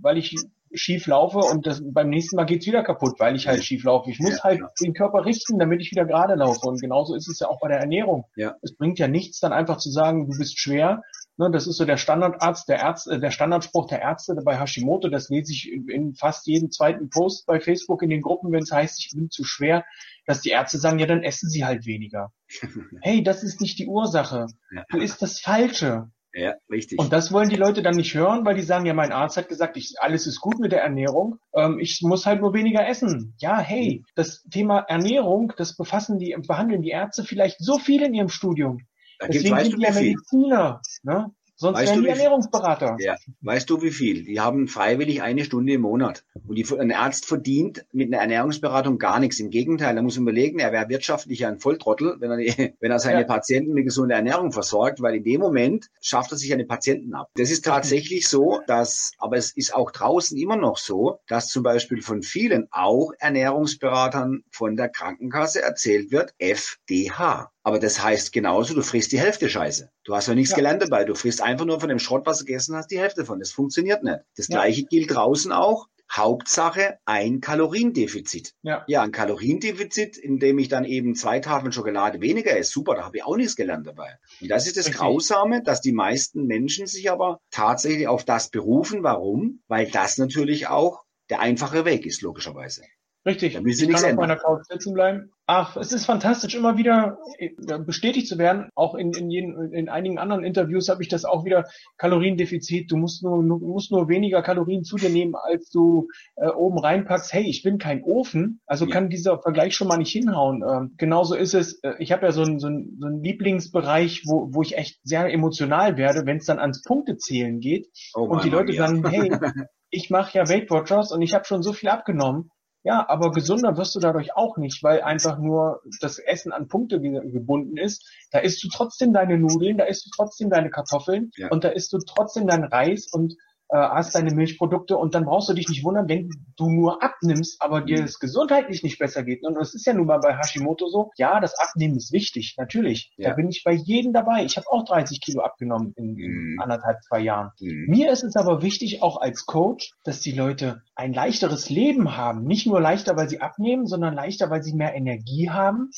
weil ich schief laufe und das, beim nächsten Mal geht's wieder kaputt, weil ich halt schief laufe. Ich muss ja, halt ja. den Körper richten, damit ich wieder gerade laufe. Und genauso ist es ja auch bei der Ernährung. Ja. Es bringt ja nichts, dann einfach zu sagen, du bist schwer. Ne, das ist so der Standardarzt, der Ärzte, der Standardspruch der Ärzte bei Hashimoto. Das lese ich in fast jedem zweiten Post bei Facebook in den Gruppen, wenn es heißt, ich bin zu schwer, dass die Ärzte sagen, ja, dann essen sie halt weniger. hey, das ist nicht die Ursache. Du isst das Falsche. Ja, richtig. Und das wollen die Leute dann nicht hören, weil die sagen, ja, mein Arzt hat gesagt, ich, alles ist gut mit der Ernährung, ähm, ich muss halt nur weniger essen. Ja, hey, das Thema Ernährung, das befassen die, behandeln die Ärzte vielleicht so viel in ihrem Studium. Da Deswegen sind die ja Mediziner. Ne? Sonst weißt wären die Ernährungsberater. Ja, weißt du wie viel? Die haben freiwillig eine Stunde im Monat. Und die, ein Arzt verdient mit einer Ernährungsberatung gar nichts. Im Gegenteil, er muss überlegen, er wäre wirtschaftlich ein Volltrottel, wenn er, wenn er seine ja. Patienten mit gesunder Ernährung versorgt, weil in dem Moment schafft er sich eine Patienten ab. Das ist tatsächlich so, dass, aber es ist auch draußen immer noch so, dass zum Beispiel von vielen auch Ernährungsberatern von der Krankenkasse erzählt wird, FDH. Aber das heißt genauso, du frisst die Hälfte Scheiße. Du hast ja nichts ja. gelernt dabei. Du frisst einfach nur von dem Schrott, was du gegessen hast, die Hälfte von. Das funktioniert nicht. Das ja. gleiche gilt draußen auch. Hauptsache ein Kaloriendefizit. Ja. ja, ein Kaloriendefizit, in dem ich dann eben zwei Tafeln Schokolade weniger esse. Super, da habe ich auch nichts gelernt dabei. Und das ist das okay. Grausame, dass die meisten Menschen sich aber tatsächlich auf das berufen. Warum? Weil das natürlich auch der einfache Weg ist, logischerweise. Richtig. Da ich kann auf meiner Couch sitzen bleiben. Ach, es ist fantastisch, immer wieder äh, bestätigt zu werden. Auch in, in, jeden, in einigen anderen Interviews habe ich das auch wieder. Kaloriendefizit. Du musst nur, du musst nur weniger Kalorien zu dir nehmen, als du äh, oben reinpackst. Hey, ich bin kein Ofen. Also ja. kann dieser Vergleich schon mal nicht hinhauen. Ähm, genauso ist es. Äh, ich habe ja so einen so einen, so einen Lieblingsbereich, wo, wo ich echt sehr emotional werde, wenn es dann ans Punktezählen geht. Oh, und die Leute sagen, hey, ich mache ja Weight Watchers und ich habe schon so viel abgenommen. Ja, aber gesunder wirst du dadurch auch nicht, weil einfach nur das Essen an Punkte gebunden ist. Da isst du trotzdem deine Nudeln, da isst du trotzdem deine Kartoffeln ja. und da isst du trotzdem deinen Reis und äh, hast deine Milchprodukte und dann brauchst du dich nicht wundern, wenn du nur abnimmst, aber dir mhm. es gesundheitlich nicht besser geht. Und das ist ja nun mal bei Hashimoto so. Ja, das Abnehmen ist wichtig, natürlich. Ja. Da bin ich bei jedem dabei. Ich habe auch 30 Kilo abgenommen in, mhm. anderthalb, zwei Jahren. Mhm. Mir ist es aber wichtig, auch als Coach, dass die Leute ein leichteres Leben haben. Nicht nur leichter, weil sie abnehmen, sondern leichter, weil sie mehr Energie haben,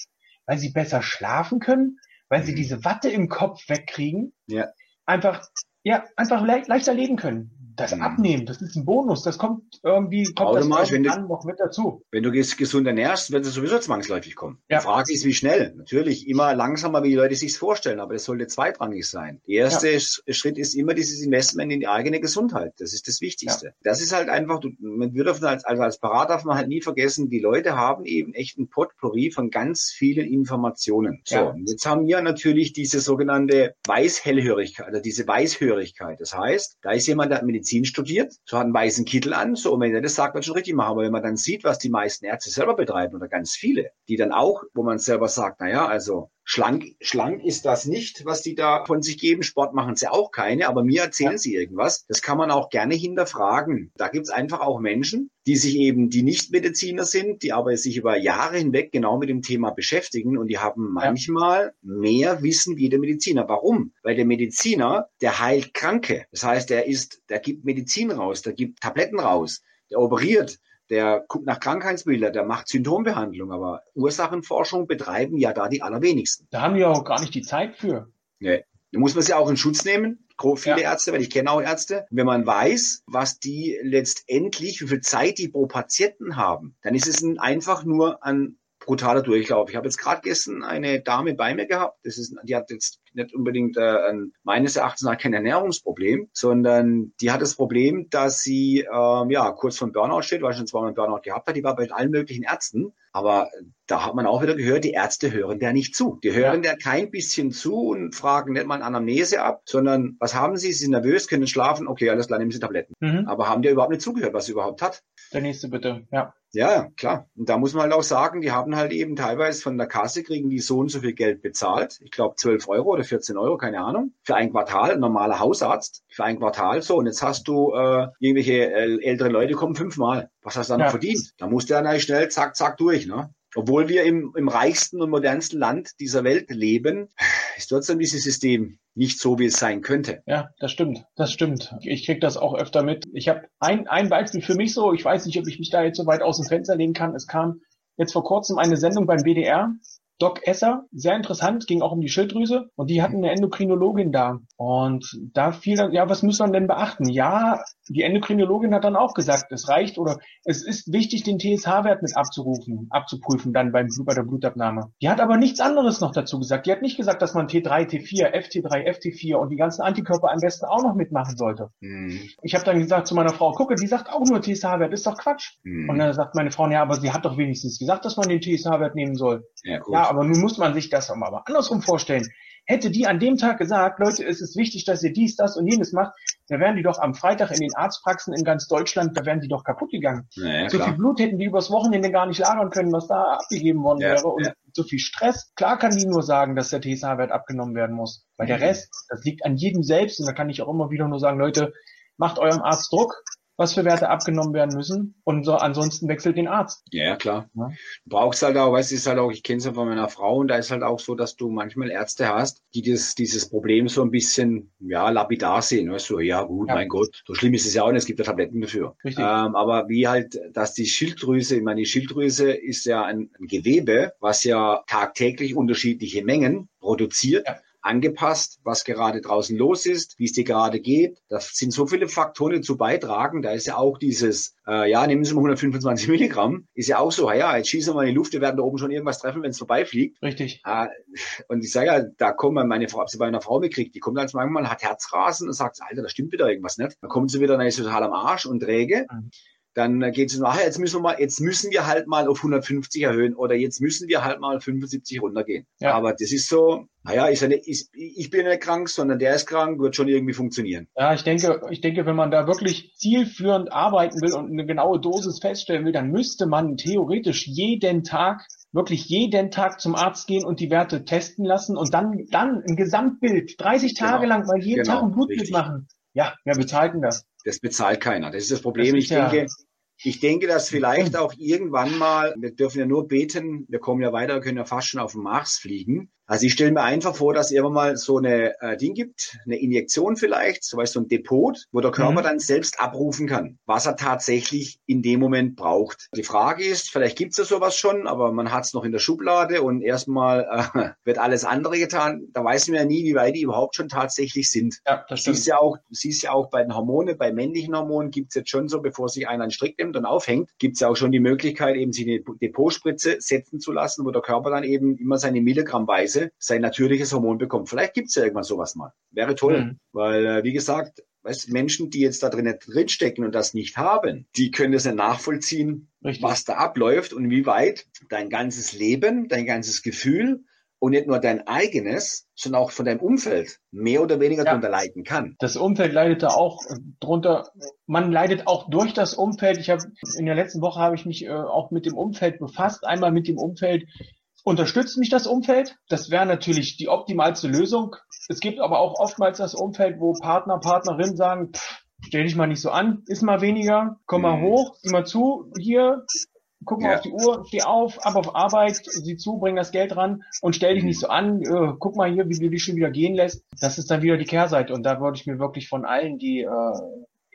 weil sie besser schlafen können, weil sie mhm. diese Watte im Kopf wegkriegen. Ja. Einfach, ja, einfach le leichter leben können das mhm. Abnehmen, das ist ein Bonus, das kommt irgendwie kommt Automatisch, das wenn du, noch mit dazu. Wenn du gesund ernährst, wird es sowieso zwangsläufig kommen. Ja. Die Frage ist, wie schnell. Natürlich immer langsamer, wie die Leute sich vorstellen, aber das sollte zweitrangig sein. Der erste ja. Schritt ist immer dieses Investment in die eigene Gesundheit. Das ist das Wichtigste. Ja. Das ist halt einfach, du, man würde als, also als Berater darf man halt nie vergessen, die Leute haben eben echt ein Potpourri von ganz vielen Informationen. So, ja. jetzt haben wir natürlich diese sogenannte Weißhellhörigkeit, also diese Weißhörigkeit. Das heißt, da ist jemand, der hat Medizin Medizin studiert, so hat einen weißen Kittel an, so, und wenn er das sagt, wird schon richtig machen. Aber wenn man dann sieht, was die meisten Ärzte selber betreiben oder ganz viele, die dann auch, wo man selber sagt, na ja, also Schlank, schlank ist das nicht, was die da von sich geben. Sport machen sie auch keine, aber mir erzählen ja. sie irgendwas. Das kann man auch gerne hinterfragen. Da gibt's einfach auch Menschen, die sich eben, die nicht Mediziner sind, die aber sich über Jahre hinweg genau mit dem Thema beschäftigen und die haben manchmal mehr Wissen wie der Mediziner. Warum? Weil der Mediziner, der heilt Kranke. Das heißt, der ist, der gibt Medizin raus, der gibt Tabletten raus, der operiert, der guckt nach Krankheitsbildern, der macht Symptombehandlung, aber Ursachenforschung betreiben ja da die allerwenigsten. Da haben wir auch gar nicht die Zeit für. Nee. Da muss man sie auch in Schutz nehmen. Viele ja. Ärzte, weil ich kenne auch Ärzte. Wenn man weiß, was die letztendlich, wie viel Zeit die pro Patienten haben, dann ist es ein, einfach nur ein brutaler Durchlauf. Ich habe jetzt gerade gestern eine Dame bei mir gehabt. Das ist, die hat jetzt nicht unbedingt äh, ein, meines Erachtens nach kein Ernährungsproblem, sondern die hat das Problem, dass sie ähm, ja kurz vom Burnout steht, weil sie schon zweimal einen Burnout gehabt hat. Die war bei allen möglichen Ärzten, aber da hat man auch wieder gehört, die Ärzte hören der nicht zu. Die hören ja. der kein bisschen zu und fragen nicht mal eine Anamnese ab, sondern was haben Sie? Sie sind nervös, können schlafen, okay, alles klar, nehmen Sie Tabletten. Mhm. Aber haben die überhaupt nicht zugehört, was sie überhaupt hat? Der nächste bitte, ja. Ja, klar. Und da muss man halt auch sagen, die haben halt eben teilweise von der Kasse kriegen die so und so viel Geld bezahlt. Ich glaube 12 Euro oder 14 Euro, keine Ahnung. Für ein Quartal, ein normaler Hausarzt, für ein Quartal so. Und jetzt hast du äh, irgendwelche äh, ältere Leute kommen fünfmal. Was hast du dann ja. noch verdient? Da musst du ja schnell zack, zack durch, ne? Obwohl wir im, im reichsten und modernsten Land dieser Welt leben, ist trotzdem dieses System nicht so, wie es sein könnte. Ja, das stimmt. Das stimmt. Ich krieg das auch öfter mit. Ich habe ein, ein Beispiel für mich so. Ich weiß nicht, ob ich mich da jetzt so weit aus dem Fenster legen kann. Es kam jetzt vor kurzem eine Sendung beim BDR Doc Esser, sehr interessant, ging auch um die Schilddrüse und die hatten eine Endokrinologin da. Und da fiel dann, ja, was muss man denn beachten? Ja, die Endokrinologin hat dann auch gesagt, es reicht oder es ist wichtig, den TSH-Wert mit abzurufen, abzuprüfen dann beim, bei der Blutabnahme. Die hat aber nichts anderes noch dazu gesagt. Die hat nicht gesagt, dass man T3, T4, FT3, FT4 und die ganzen Antikörper am besten auch noch mitmachen sollte. Mhm. Ich habe dann gesagt zu meiner Frau, gucke, die sagt auch nur TSH-Wert, ist doch Quatsch. Mhm. Und dann sagt meine Frau, ja, aber sie hat doch wenigstens gesagt, dass man den TSH-Wert nehmen soll. Ja, ja aber nun muss man sich das auch aber andersrum vorstellen. Hätte die an dem Tag gesagt, Leute, es ist wichtig, dass ihr dies, das und jenes macht, da wären die doch am Freitag in den Arztpraxen in ganz Deutschland, da wären die doch kaputt gegangen. Ja, so viel Blut hätten die übers Wochenende gar nicht lagern können, was da abgegeben worden ja, wäre. Und ja. so viel Stress. Klar kann die nur sagen, dass der TSH-Wert abgenommen werden muss. Weil mhm. der Rest, das liegt an jedem selbst. Und da kann ich auch immer wieder nur sagen, Leute, macht eurem Arzt Druck, was für Werte abgenommen werden müssen und so, ansonsten wechselt den Arzt. Ja, klar. Ja. Du brauchst halt auch, weißt du, ist halt auch, ich kenne es ja von meiner Frau und da ist halt auch so, dass du manchmal Ärzte hast, die das, dieses Problem so ein bisschen, ja, lapidar sehen. Weißt du, ja gut, ja. mein Gott, so schlimm ist es ja auch nicht, es gibt ja Tabletten dafür. Richtig. Ähm, aber wie halt, dass die Schilddrüse, ich meine, die Schilddrüse ist ja ein, ein Gewebe, was ja tagtäglich unterschiedliche Mengen produziert. Ja angepasst, was gerade draußen los ist, wie es dir gerade geht. Das sind so viele Faktoren, die zu beitragen. Da ist ja auch dieses, äh, ja, nehmen Sie mal 125 Milligramm, ist ja auch so, ja, jetzt schießen wir in die Luft, wir werden da oben schon irgendwas treffen, wenn es vorbeifliegt. Richtig. Äh, und ich sage ja, da kommt meine Frau, hab sie bei einer Frau gekriegt, die kommt dann manchmal, hat Herzrasen und sagt, Alter, da stimmt wieder irgendwas nicht. Dann kommt sie wieder, dann ist sie total am Arsch und träge. Mhm dann geht es nachher, jetzt müssen wir mal, jetzt müssen wir halt mal auf 150 erhöhen oder jetzt müssen wir halt mal 75 runtergehen. Ja. Aber das ist so, naja, ist ja nicht, ist, ich bin nicht krank, sondern der ist krank, wird schon irgendwie funktionieren. Ja, ich denke, ich denke, wenn man da wirklich zielführend arbeiten will und eine genaue Dosis feststellen will, dann müsste man theoretisch jeden Tag wirklich jeden Tag zum Arzt gehen und die Werte testen lassen und dann, dann ein Gesamtbild, 30 Tage genau. lang mal jeden genau. Tag ein Blutbild machen. Ja, wer bezahlt denn das? Das bezahlt keiner. Das ist das Problem. Das ist ich ja denke, ich denke, dass vielleicht auch irgendwann mal, wir dürfen ja nur beten, wir kommen ja weiter, können ja fast schon auf den Mars fliegen. Also ich stelle mir einfach vor, dass es immer mal so eine äh, Ding gibt, eine Injektion vielleicht, so weißt so ein Depot, wo der Körper mhm. dann selbst abrufen kann, was er tatsächlich in dem Moment braucht. Die Frage ist, vielleicht gibt es ja sowas schon, aber man hat es noch in der Schublade und erstmal äh, wird alles andere getan. Da weiß man ja nie, wie weit die überhaupt schon tatsächlich sind. Ja, das stimmt. Siehst ja auch, siehst ja auch bei den Hormonen, bei männlichen Hormonen gibt es jetzt schon so, bevor sich einer einen Strick nimmt und aufhängt, gibt es ja auch schon die Möglichkeit, eben sich eine Depotspritze setzen zu lassen, wo der Körper dann eben immer seine Milligrammweise Weise sein natürliches Hormon bekommt. Vielleicht gibt es ja irgendwann sowas mal. Wäre toll, mhm. weil, äh, wie gesagt, weißt, Menschen, die jetzt da drin drinstecken und das nicht haben, die können das nicht nachvollziehen, Richtig. was da abläuft und wie weit dein ganzes Leben, dein ganzes Gefühl und nicht nur dein eigenes, sondern auch von deinem Umfeld mehr oder weniger ja. darunter leiden kann. Das Umfeld leidet da auch drunter. Man leidet auch durch das Umfeld. Ich habe in der letzten Woche habe ich mich äh, auch mit dem Umfeld befasst. Einmal mit dem Umfeld, Unterstützt mich das Umfeld? Das wäre natürlich die optimalste Lösung. Es gibt aber auch oftmals das Umfeld, wo Partner, Partnerinnen sagen, pff, stell dich mal nicht so an, ist mal weniger, komm mal mhm. hoch, sieh mal zu, hier, guck mal ja. auf die Uhr, steh auf, ab auf Arbeit, sieh zu, bring das Geld ran und stell dich mhm. nicht so an, äh, guck mal hier, wie du dich schon wieder gehen lässt. Das ist dann wieder die Kehrseite und da würde ich mir wirklich von allen, die äh,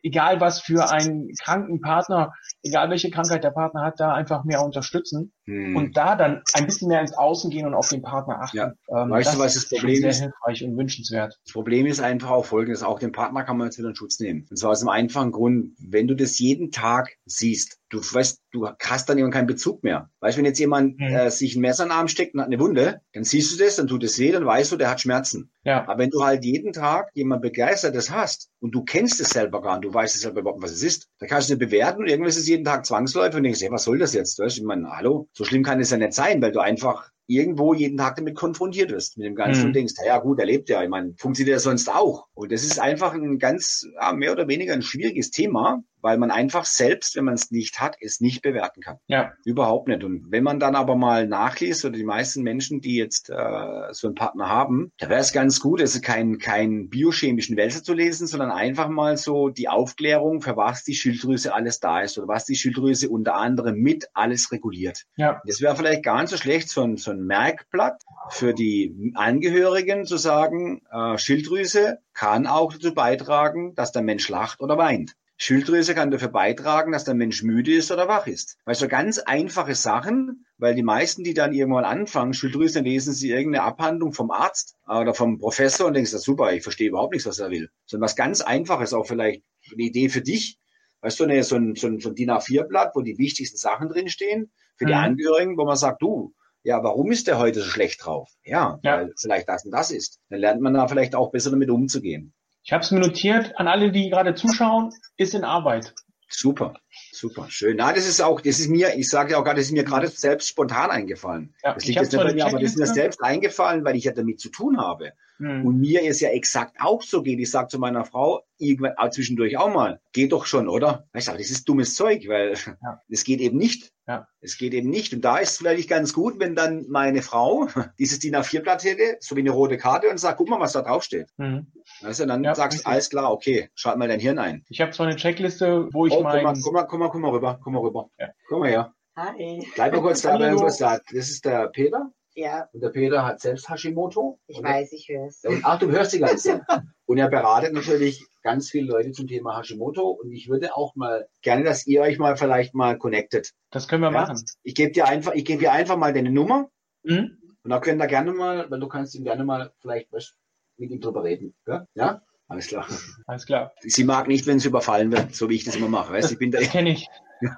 egal was für einen kranken Partner, egal welche Krankheit der Partner hat, da einfach mehr unterstützen. Hm. und da dann ein bisschen mehr ins Außen gehen und auf den Partner achten. Ja. Ähm, weißt du, was das Problem ist? Sehr hilfreich und wünschenswert. Das Problem ist einfach auch folgendes, auch den Partner kann man jetzt wieder in Schutz nehmen. Und zwar aus dem einfachen Grund, wenn du das jeden Tag siehst, du weißt, du hast dann eben keinen Bezug mehr. Weißt du, wenn jetzt jemand mhm. äh, sich ein Messer in den Arm steckt und hat eine Wunde, dann siehst du das, dann tut es weh, dann weißt du, der hat Schmerzen. Ja. Aber wenn du halt jeden Tag jemand Begeistertes hast und du kennst es selber gar nicht, du weißt es selber überhaupt, was es ist, dann kannst du es nicht bewerten und irgendwas ist jeden Tag Zwangsläufe und denkst, hey, was soll das jetzt? Weißt? Ich meine, hallo, so schlimm kann es ja nicht sein, weil du einfach irgendwo jeden Tag damit konfrontiert wirst, mit dem Ganzen mhm. und denkst, ja gut, er lebt ja, ich meine, funktioniert ja sonst auch. Und das ist einfach ein ganz, ja, mehr oder weniger ein schwieriges Thema, weil man einfach selbst, wenn man es nicht hat, es nicht bewerten kann. Ja. Überhaupt nicht. Und wenn man dann aber mal nachliest, oder die meisten Menschen, die jetzt äh, so einen Partner haben, da wäre es ganz gut, also keinen kein biochemischen Wälzer zu lesen, sondern einfach mal so die Aufklärung, für was die Schilddrüse alles da ist oder was die Schilddrüse unter anderem mit alles reguliert. Ja. Das wäre vielleicht gar nicht so schlecht, so ein, so ein Merkblatt für die Angehörigen zu sagen, äh, Schilddrüse kann auch dazu beitragen, dass der Mensch lacht oder weint. Schilddrüse kann dafür beitragen, dass der Mensch müde ist oder wach ist. Weil so ganz einfache Sachen, weil die meisten, die dann irgendwann anfangen, Schilddrüse, lesen sie irgendeine Abhandlung vom Arzt oder vom Professor und denken, das super, ich verstehe überhaupt nichts, was er will. Sondern was ganz Einfaches, auch vielleicht eine Idee für dich. Weißt du, eine, so ein, so ein, so ein DIN A4-Blatt, wo die wichtigsten Sachen drinstehen, für die mhm. Angehörigen, wo man sagt, du, ja, warum ist der heute so schlecht drauf? Ja, ja, weil vielleicht das und das ist. Dann lernt man da vielleicht auch besser damit umzugehen. Ich habe es mir notiert, an alle, die gerade zuschauen, ist in Arbeit. Super, super, schön. Na, das ist auch, das ist mir, ich sage ja auch gerade, das ist mir gerade selbst spontan eingefallen. Ja, das liegt jetzt nicht bei mir, aber das ist mir selbst eingefallen, weil ich ja damit zu tun habe. Hm. Und mir ist ja exakt auch so geht. Ich sage zu meiner Frau, irgendwann auch zwischendurch auch mal, geht doch schon, oder? Weißt du, das ist dummes Zeug, weil es ja. geht eben nicht. Ja. Es geht eben nicht. Und da ist es vielleicht ganz gut, wenn dann meine Frau dieses DIN A4-Blatt hätte, so wie eine rote Karte und sagt, guck mal, was da drauf steht. Mhm. Weißt du, dann ja, sagst du, alles klar, okay, schalt mal dein Hirn ein. Ich habe zwar eine Checkliste, wo ich oh, mein... Komm mal, komm mal, komm mal rüber, komm mal rüber. Ja. Komm mal her. Hi. Bleib mal kurz da, bleib mal kurz da. Das ist der Peter. Ja. Und der Peter hat selbst Hashimoto. Ich weiß, ich höre es. Ach, du hörst die ganze Zeit. und er beratet natürlich ganz viele Leute zum Thema Hashimoto. Und ich würde auch mal gerne, dass ihr euch mal vielleicht mal connectet. Das können wir ja? machen. Ich gebe dir einfach, ich gebe dir einfach mal deine Nummer. Mhm. Und da könnt ihr gerne mal, weil du kannst ihm gerne mal vielleicht was mit ihm drüber reden. Ja? ja? Alles klar. Alles klar. Sie mag nicht, wenn sie überfallen wird, so wie ich das immer mache. Weißt? Ich bin das kenne ich.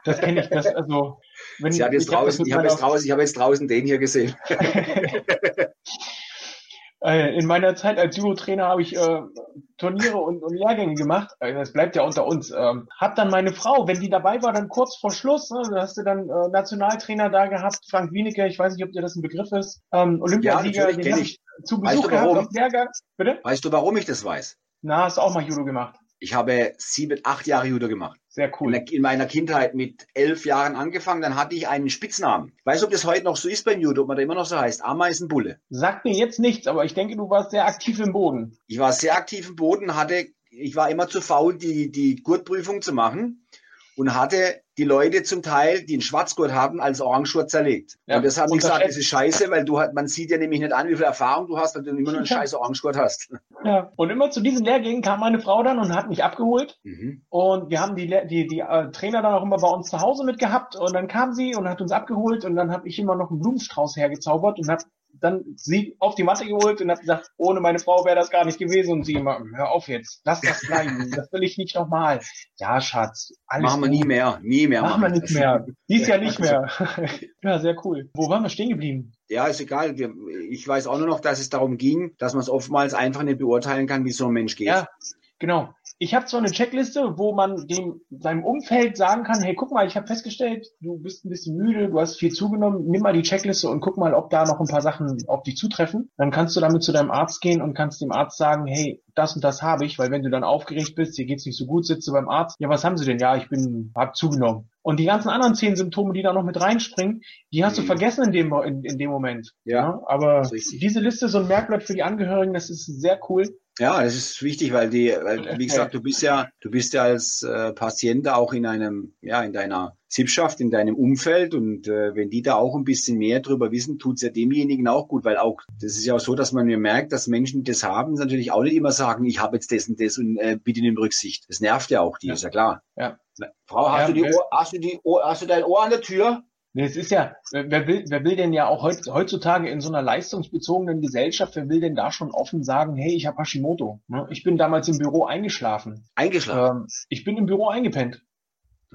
Das kenne ich. Das, also, wenn, sie hat jetzt ich draußen, hab ich habe jetzt draußen, ich habe jetzt draußen den hier gesehen. Äh, in meiner Zeit als Judo-Trainer habe ich äh, Turniere und, und Lehrgänge gemacht. Äh, das bleibt ja unter uns. Ähm, hab dann meine Frau, wenn die dabei war, dann kurz vor Schluss, ne, da hast du dann äh, Nationaltrainer da gehabt, Frank Wienecke, ich weiß nicht, ob dir das ein Begriff ist, ähm, Olympiasieger, ja, den ich zu Besuch weißt du, gehabt auf Lehrgang. Bitte? Weißt du, warum ich das weiß? Na, hast du auch mal Judo gemacht? Ich habe sieben, acht Jahre Judo gemacht. Sehr cool. In, in, meiner Kindheit mit elf Jahren angefangen, dann hatte ich einen Spitznamen. Ich weiß, ob das heute noch so ist beim Judo, ob man da immer noch so heißt. Ameisenbulle. Sagt mir jetzt nichts, aber ich denke, du warst sehr aktiv im Boden. Ich war sehr aktiv im Boden, hatte, ich war immer zu faul, die, die Gurtprüfung zu machen und hatte die Leute zum Teil, die einen Schwarzgurt haben, als Orangegurt zerlegt. Ja, und das haben die gesagt, das ist scheiße, weil du man sieht ja nämlich nicht an, wie viel Erfahrung du hast, weil du immer nur einen scheiß Orangegurt hast. Ja, und immer zu diesen Lehrgängen kam meine Frau dann und hat mich abgeholt. Mhm. Und wir haben die, die, die äh, Trainer dann auch immer bei uns zu Hause mitgehabt. Und dann kam sie und hat uns abgeholt und dann habe ich immer noch einen Blumenstrauß hergezaubert und habe dann sie auf die Matte geholt und hat gesagt, ohne meine Frau wäre das gar nicht gewesen. Und sie immer, hör auf jetzt, lass das bleiben, das will ich nicht nochmal. Ja, Schatz, alles Machen wir nie mehr, nie mehr. Machen wir nicht mehr. Dies Jahr nicht mehr. ja, sehr cool. Wo waren wir stehen geblieben? Ja, ist egal. Ich weiß auch nur noch, dass es darum ging, dass man es oftmals einfach nicht beurteilen kann, wie so ein Mensch geht. Ja, genau ich habe so eine Checkliste, wo man dem seinem Umfeld sagen kann, hey, guck mal, ich habe festgestellt, du bist ein bisschen müde, du hast viel zugenommen, nimm mal die Checkliste und guck mal, ob da noch ein paar Sachen auf dich zutreffen. Dann kannst du damit zu deinem Arzt gehen und kannst dem Arzt sagen, hey, das und das habe ich, weil wenn du dann aufgeregt bist, dir geht's nicht so gut, sitzt du beim Arzt, ja, was haben sie denn? Ja, ich bin, hab zugenommen. Und die ganzen anderen zehn Symptome, die da noch mit reinspringen, die hast mhm. du vergessen in dem, in, in dem Moment. Ja. ja aber diese Liste, so ein Merkblatt für die Angehörigen, das ist sehr cool. Ja, das ist wichtig, weil die, weil, wie gesagt, du bist ja, du bist ja als äh, Patient auch in einem, ja, in deiner Sippschaft, in deinem Umfeld und äh, wenn die da auch ein bisschen mehr drüber wissen, tut's ja demjenigen auch gut, weil auch, das ist ja auch so, dass man mir merkt, dass Menschen, die das haben, natürlich auch nicht immer sagen, ich habe jetzt das und das und äh, bitte nimm Rücksicht. Das nervt ja auch die, ja. ist ja klar. Ja. Frau, hast, ja, du die Ohr, hast du die Ohr, hast du dein Ohr an der Tür? Nee, es ist ja, wer will, wer will denn ja auch heutzutage in so einer leistungsbezogenen Gesellschaft, wer will denn da schon offen sagen, hey, ich habe Hashimoto. Ne? Ich bin damals im Büro eingeschlafen. Eingeschlafen? Ähm, ich bin im Büro eingepennt.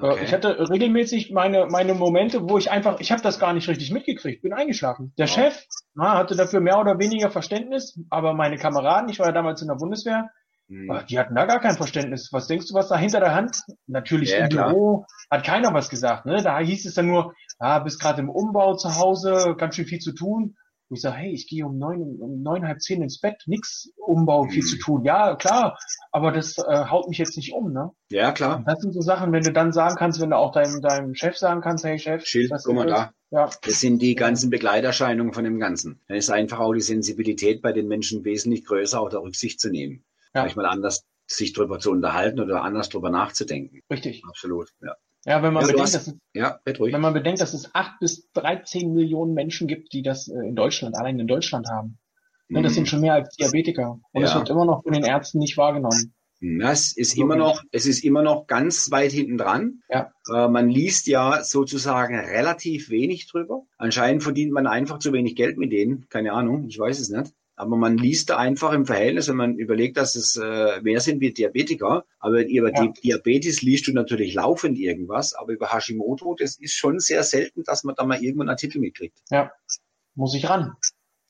Äh, okay. Ich hatte regelmäßig meine, meine Momente, wo ich einfach, ich habe das gar nicht richtig mitgekriegt, bin eingeschlafen. Der oh. Chef na, hatte dafür mehr oder weniger Verständnis, aber meine Kameraden, ich war ja damals in der Bundeswehr, hm. Die hatten da gar kein Verständnis. Was denkst du, was da hinter der Hand? Natürlich ja, im Büro hat keiner was gesagt. Ne? Da hieß es dann nur, ah, bist gerade im Umbau zu Hause, ganz schön viel zu tun. Und ich sage, hey, ich gehe um neun, um neun, halb zehn ins Bett, nix Umbau, viel zu hm. tun. Ja, klar, aber das äh, haut mich jetzt nicht um, ne? Ja, klar. Und das sind so Sachen, wenn du dann sagen kannst, wenn du auch deinem, deinem Chef sagen kannst, hey Chef, Schild, guck mal da. Ja. Das sind die ganzen Begleiterscheinungen von dem Ganzen. Dann ist einfach auch die Sensibilität bei den Menschen wesentlich größer, auch der Rücksicht zu nehmen. Ja. Manchmal anders sich drüber zu unterhalten oder anders drüber nachzudenken. Richtig. Absolut, ja. Ja, wenn man, ja, bedenkt, hast, dass es, ja, wenn man bedenkt, dass es acht bis 13 Millionen Menschen gibt, die das äh, in Deutschland, allein in Deutschland haben. Mhm. Das sind schon mehr als Diabetiker. Und es wird immer noch von den Ärzten nicht wahrgenommen. Das ist immer noch, es ist immer noch ganz weit hinten dran. Ja. Äh, man liest ja sozusagen relativ wenig drüber. Anscheinend verdient man einfach zu wenig Geld mit denen. Keine Ahnung, ich weiß es nicht. Aber man liest da einfach im Verhältnis, wenn man überlegt, dass es äh, mehr sind wie Diabetiker. Aber über ja. Diabetes liest du natürlich laufend irgendwas. Aber über Hashimoto, das ist schon sehr selten, dass man da mal irgendwo einen Artikel mitkriegt. Ja, muss ich ran.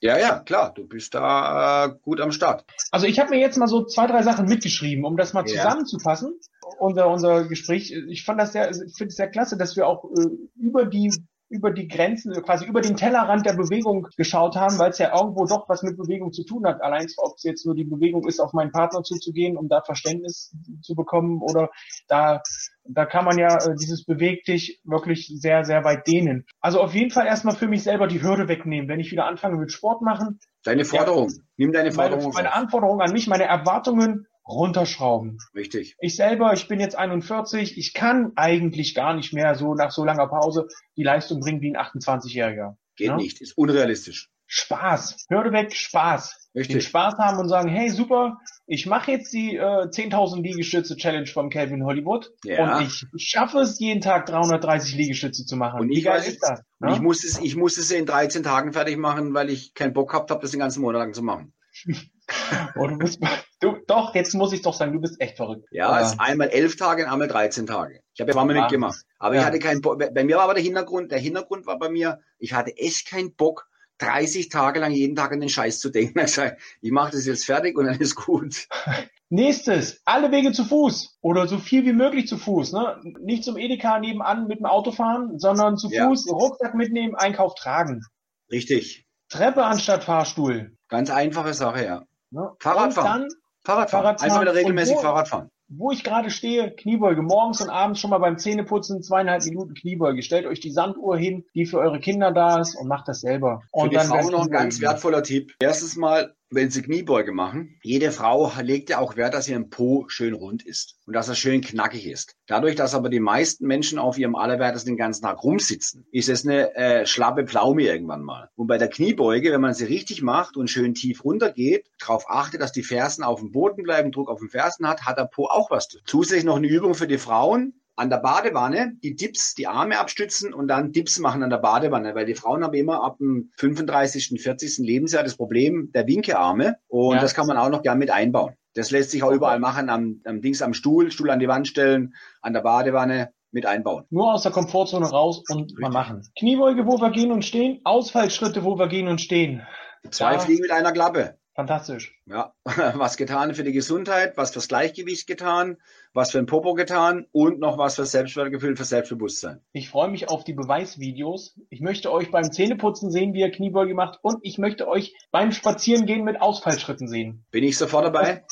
Ja, ja, klar, du bist da äh, gut am Start. Also ich habe mir jetzt mal so zwei, drei Sachen mitgeschrieben, um das mal ja. zusammenzufassen. Unser, unser Gespräch, ich fand das sehr, ich finde es sehr klasse, dass wir auch äh, über die über die Grenzen, quasi über den Tellerrand der Bewegung geschaut haben, weil es ja irgendwo doch was mit Bewegung zu tun hat. Allein ob es jetzt nur die Bewegung ist, auf meinen Partner zuzugehen, um da Verständnis zu bekommen oder da, da kann man ja äh, dieses beweg dich wirklich sehr, sehr weit dehnen. Also auf jeden Fall erstmal für mich selber die Hürde wegnehmen. Wenn ich wieder anfange mit Sport machen. Deine Forderung. Ja, Nimm deine Forderung. Meine, meine Anforderungen an mich, meine Erwartungen runterschrauben. Richtig. Ich selber, ich bin jetzt 41, ich kann eigentlich gar nicht mehr so nach so langer Pause die Leistung bringen wie ein 28-Jähriger. Geht ja? nicht, ist unrealistisch. Spaß, Hörde weg, Spaß. Richtig. Den Spaß haben und sagen, hey, super, ich mache jetzt die äh, 10.000 Liegestütze Challenge vom Calvin Hollywood ja. und ich schaffe es jeden Tag 330 Liegestütze zu machen. Und Wie geil ist das? Ne? Ich muss es, ich muss es in 13 Tagen fertig machen, weil ich keinen Bock gehabt habe, das den ganzen Monat lang zu machen. oh, du musst, du, doch, jetzt muss ich doch sagen, du bist echt verrückt. Ja, es ist einmal elf Tage und einmal 13 Tage. Ich habe ja zweimal mitgemacht. Aber ja. ich hatte keinen Bock. Bei mir war aber der Hintergrund, der Hintergrund war bei mir, ich hatte echt keinen Bock, 30 Tage lang jeden Tag an den Scheiß zu denken. Ich mache das jetzt fertig und dann ist gut. Nächstes, alle Wege zu Fuß oder so viel wie möglich zu Fuß. Ne? Nicht zum Edeka nebenan mit dem Auto fahren, sondern zu Fuß, ja. Rucksack mitnehmen, Einkauf tragen. Richtig. Treppe anstatt Fahrstuhl. Ganz einfache Sache, ja. Ne? Fahrradfahren. Fahrradfahren. Fahrradfahren. Einfach wieder regelmäßig wo, Fahrradfahren. Wo ich gerade stehe, Kniebeuge. Morgens und abends schon mal beim Zähneputzen zweieinhalb Minuten Kniebeuge. Stellt euch die Sanduhr hin, die für eure Kinder da ist und macht das selber. Und für die dann Frau noch ein ganz wertvoller Tipp. Erstens mal wenn Sie Kniebeuge machen, jede Frau legt ja auch Wert, dass ihr Po schön rund ist und dass er schön knackig ist. Dadurch, dass aber die meisten Menschen auf ihrem Allerwertesten den ganzen Tag rumsitzen, ist es eine äh, schlappe Pflaume irgendwann mal. Und bei der Kniebeuge, wenn man sie richtig macht und schön tief runter geht, darauf achtet, dass die Fersen auf dem Boden bleiben, Druck auf den Fersen hat, hat der Po auch was. Zusätzlich noch eine Übung für die Frauen, an der Badewanne die Dips, die Arme abstützen und dann Dips machen an der Badewanne, weil die Frauen haben immer ab dem 35., 40. Lebensjahr das Problem der Winkearme und ja. das kann man auch noch gern mit einbauen. Das lässt sich auch überall machen, am, am Dings am Stuhl, Stuhl an die Wand stellen, an der Badewanne mit einbauen. Nur aus der Komfortzone raus und mal machen. Kniebeuge, wo wir gehen und stehen, Ausfallschritte, wo wir gehen und stehen. Zwei ja. Fliegen mit einer Klappe. Fantastisch. Ja, was getan für die Gesundheit, was fürs Gleichgewicht getan, was für ein Popo getan und noch was für Selbstwertgefühl, für Selbstbewusstsein. Ich freue mich auf die Beweisvideos. Ich möchte euch beim Zähneputzen sehen, wie ihr Kniebeuge macht und ich möchte euch beim Spazierengehen mit Ausfallschritten sehen. Bin ich sofort dabei?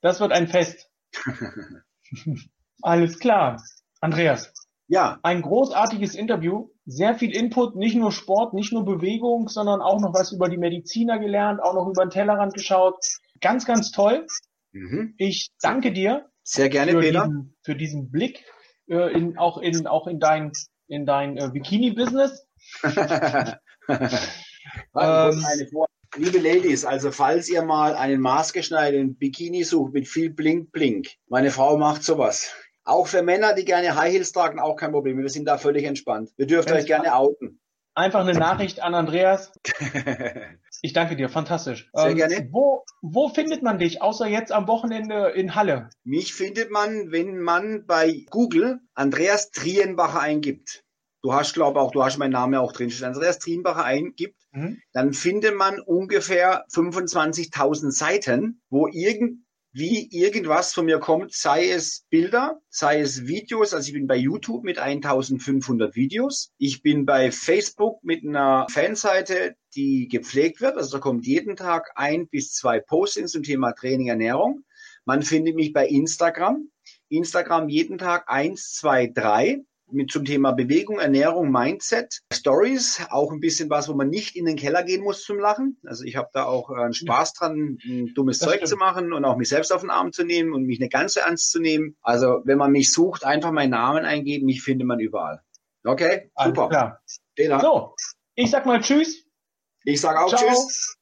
Das wird ein Fest. Alles klar. Andreas. Ja. Ein großartiges Interview sehr viel Input, nicht nur Sport, nicht nur Bewegung, sondern auch noch was über die Mediziner gelernt, auch noch über den Tellerrand geschaut. Ganz, ganz toll. Mhm. Ich danke dir. Sehr gerne, für Peter. Diesen, für diesen Blick, äh, in, auch in, auch in dein, in dein äh, Bikini-Business. ähm, Liebe Ladies, also falls ihr mal einen maßgeschneiderten Bikini sucht mit viel Blink Blink, meine Frau macht sowas. Auch für Männer, die gerne High Heels tragen, auch kein Problem. Wir sind da völlig entspannt. Wir dürft euch gerne outen. Einfach eine Nachricht an Andreas. Ich danke dir, fantastisch. Sehr ähm, gerne. Wo, wo findet man dich, außer jetzt am Wochenende in Halle? Mich findet man, wenn man bei Google Andreas Trienbacher eingibt. Du hast, glaube auch, du hast meinen Namen auch drin. Andreas Trienbacher eingibt, mhm. dann findet man ungefähr 25.000 Seiten, wo irgend wie irgendwas von mir kommt, sei es Bilder, sei es Videos. Also ich bin bei YouTube mit 1500 Videos. Ich bin bei Facebook mit einer Fanseite, die gepflegt wird. Also da kommt jeden Tag ein bis zwei Postings zum Thema Training, Ernährung. Man findet mich bei Instagram. Instagram jeden Tag eins, zwei, drei mit zum Thema Bewegung, Ernährung, Mindset, Stories, auch ein bisschen was, wo man nicht in den Keller gehen muss zum Lachen. Also ich habe da auch äh, einen Spaß dran, ein dummes das Zeug stimmt. zu machen und auch mich selbst auf den Arm zu nehmen und mich eine ganze ernst zu nehmen. Also wenn man mich sucht, einfach meinen Namen eingeben, mich findet man überall. Okay, super. Alles klar. So, ich sag mal Tschüss. Ich sag auch Ciao. Tschüss.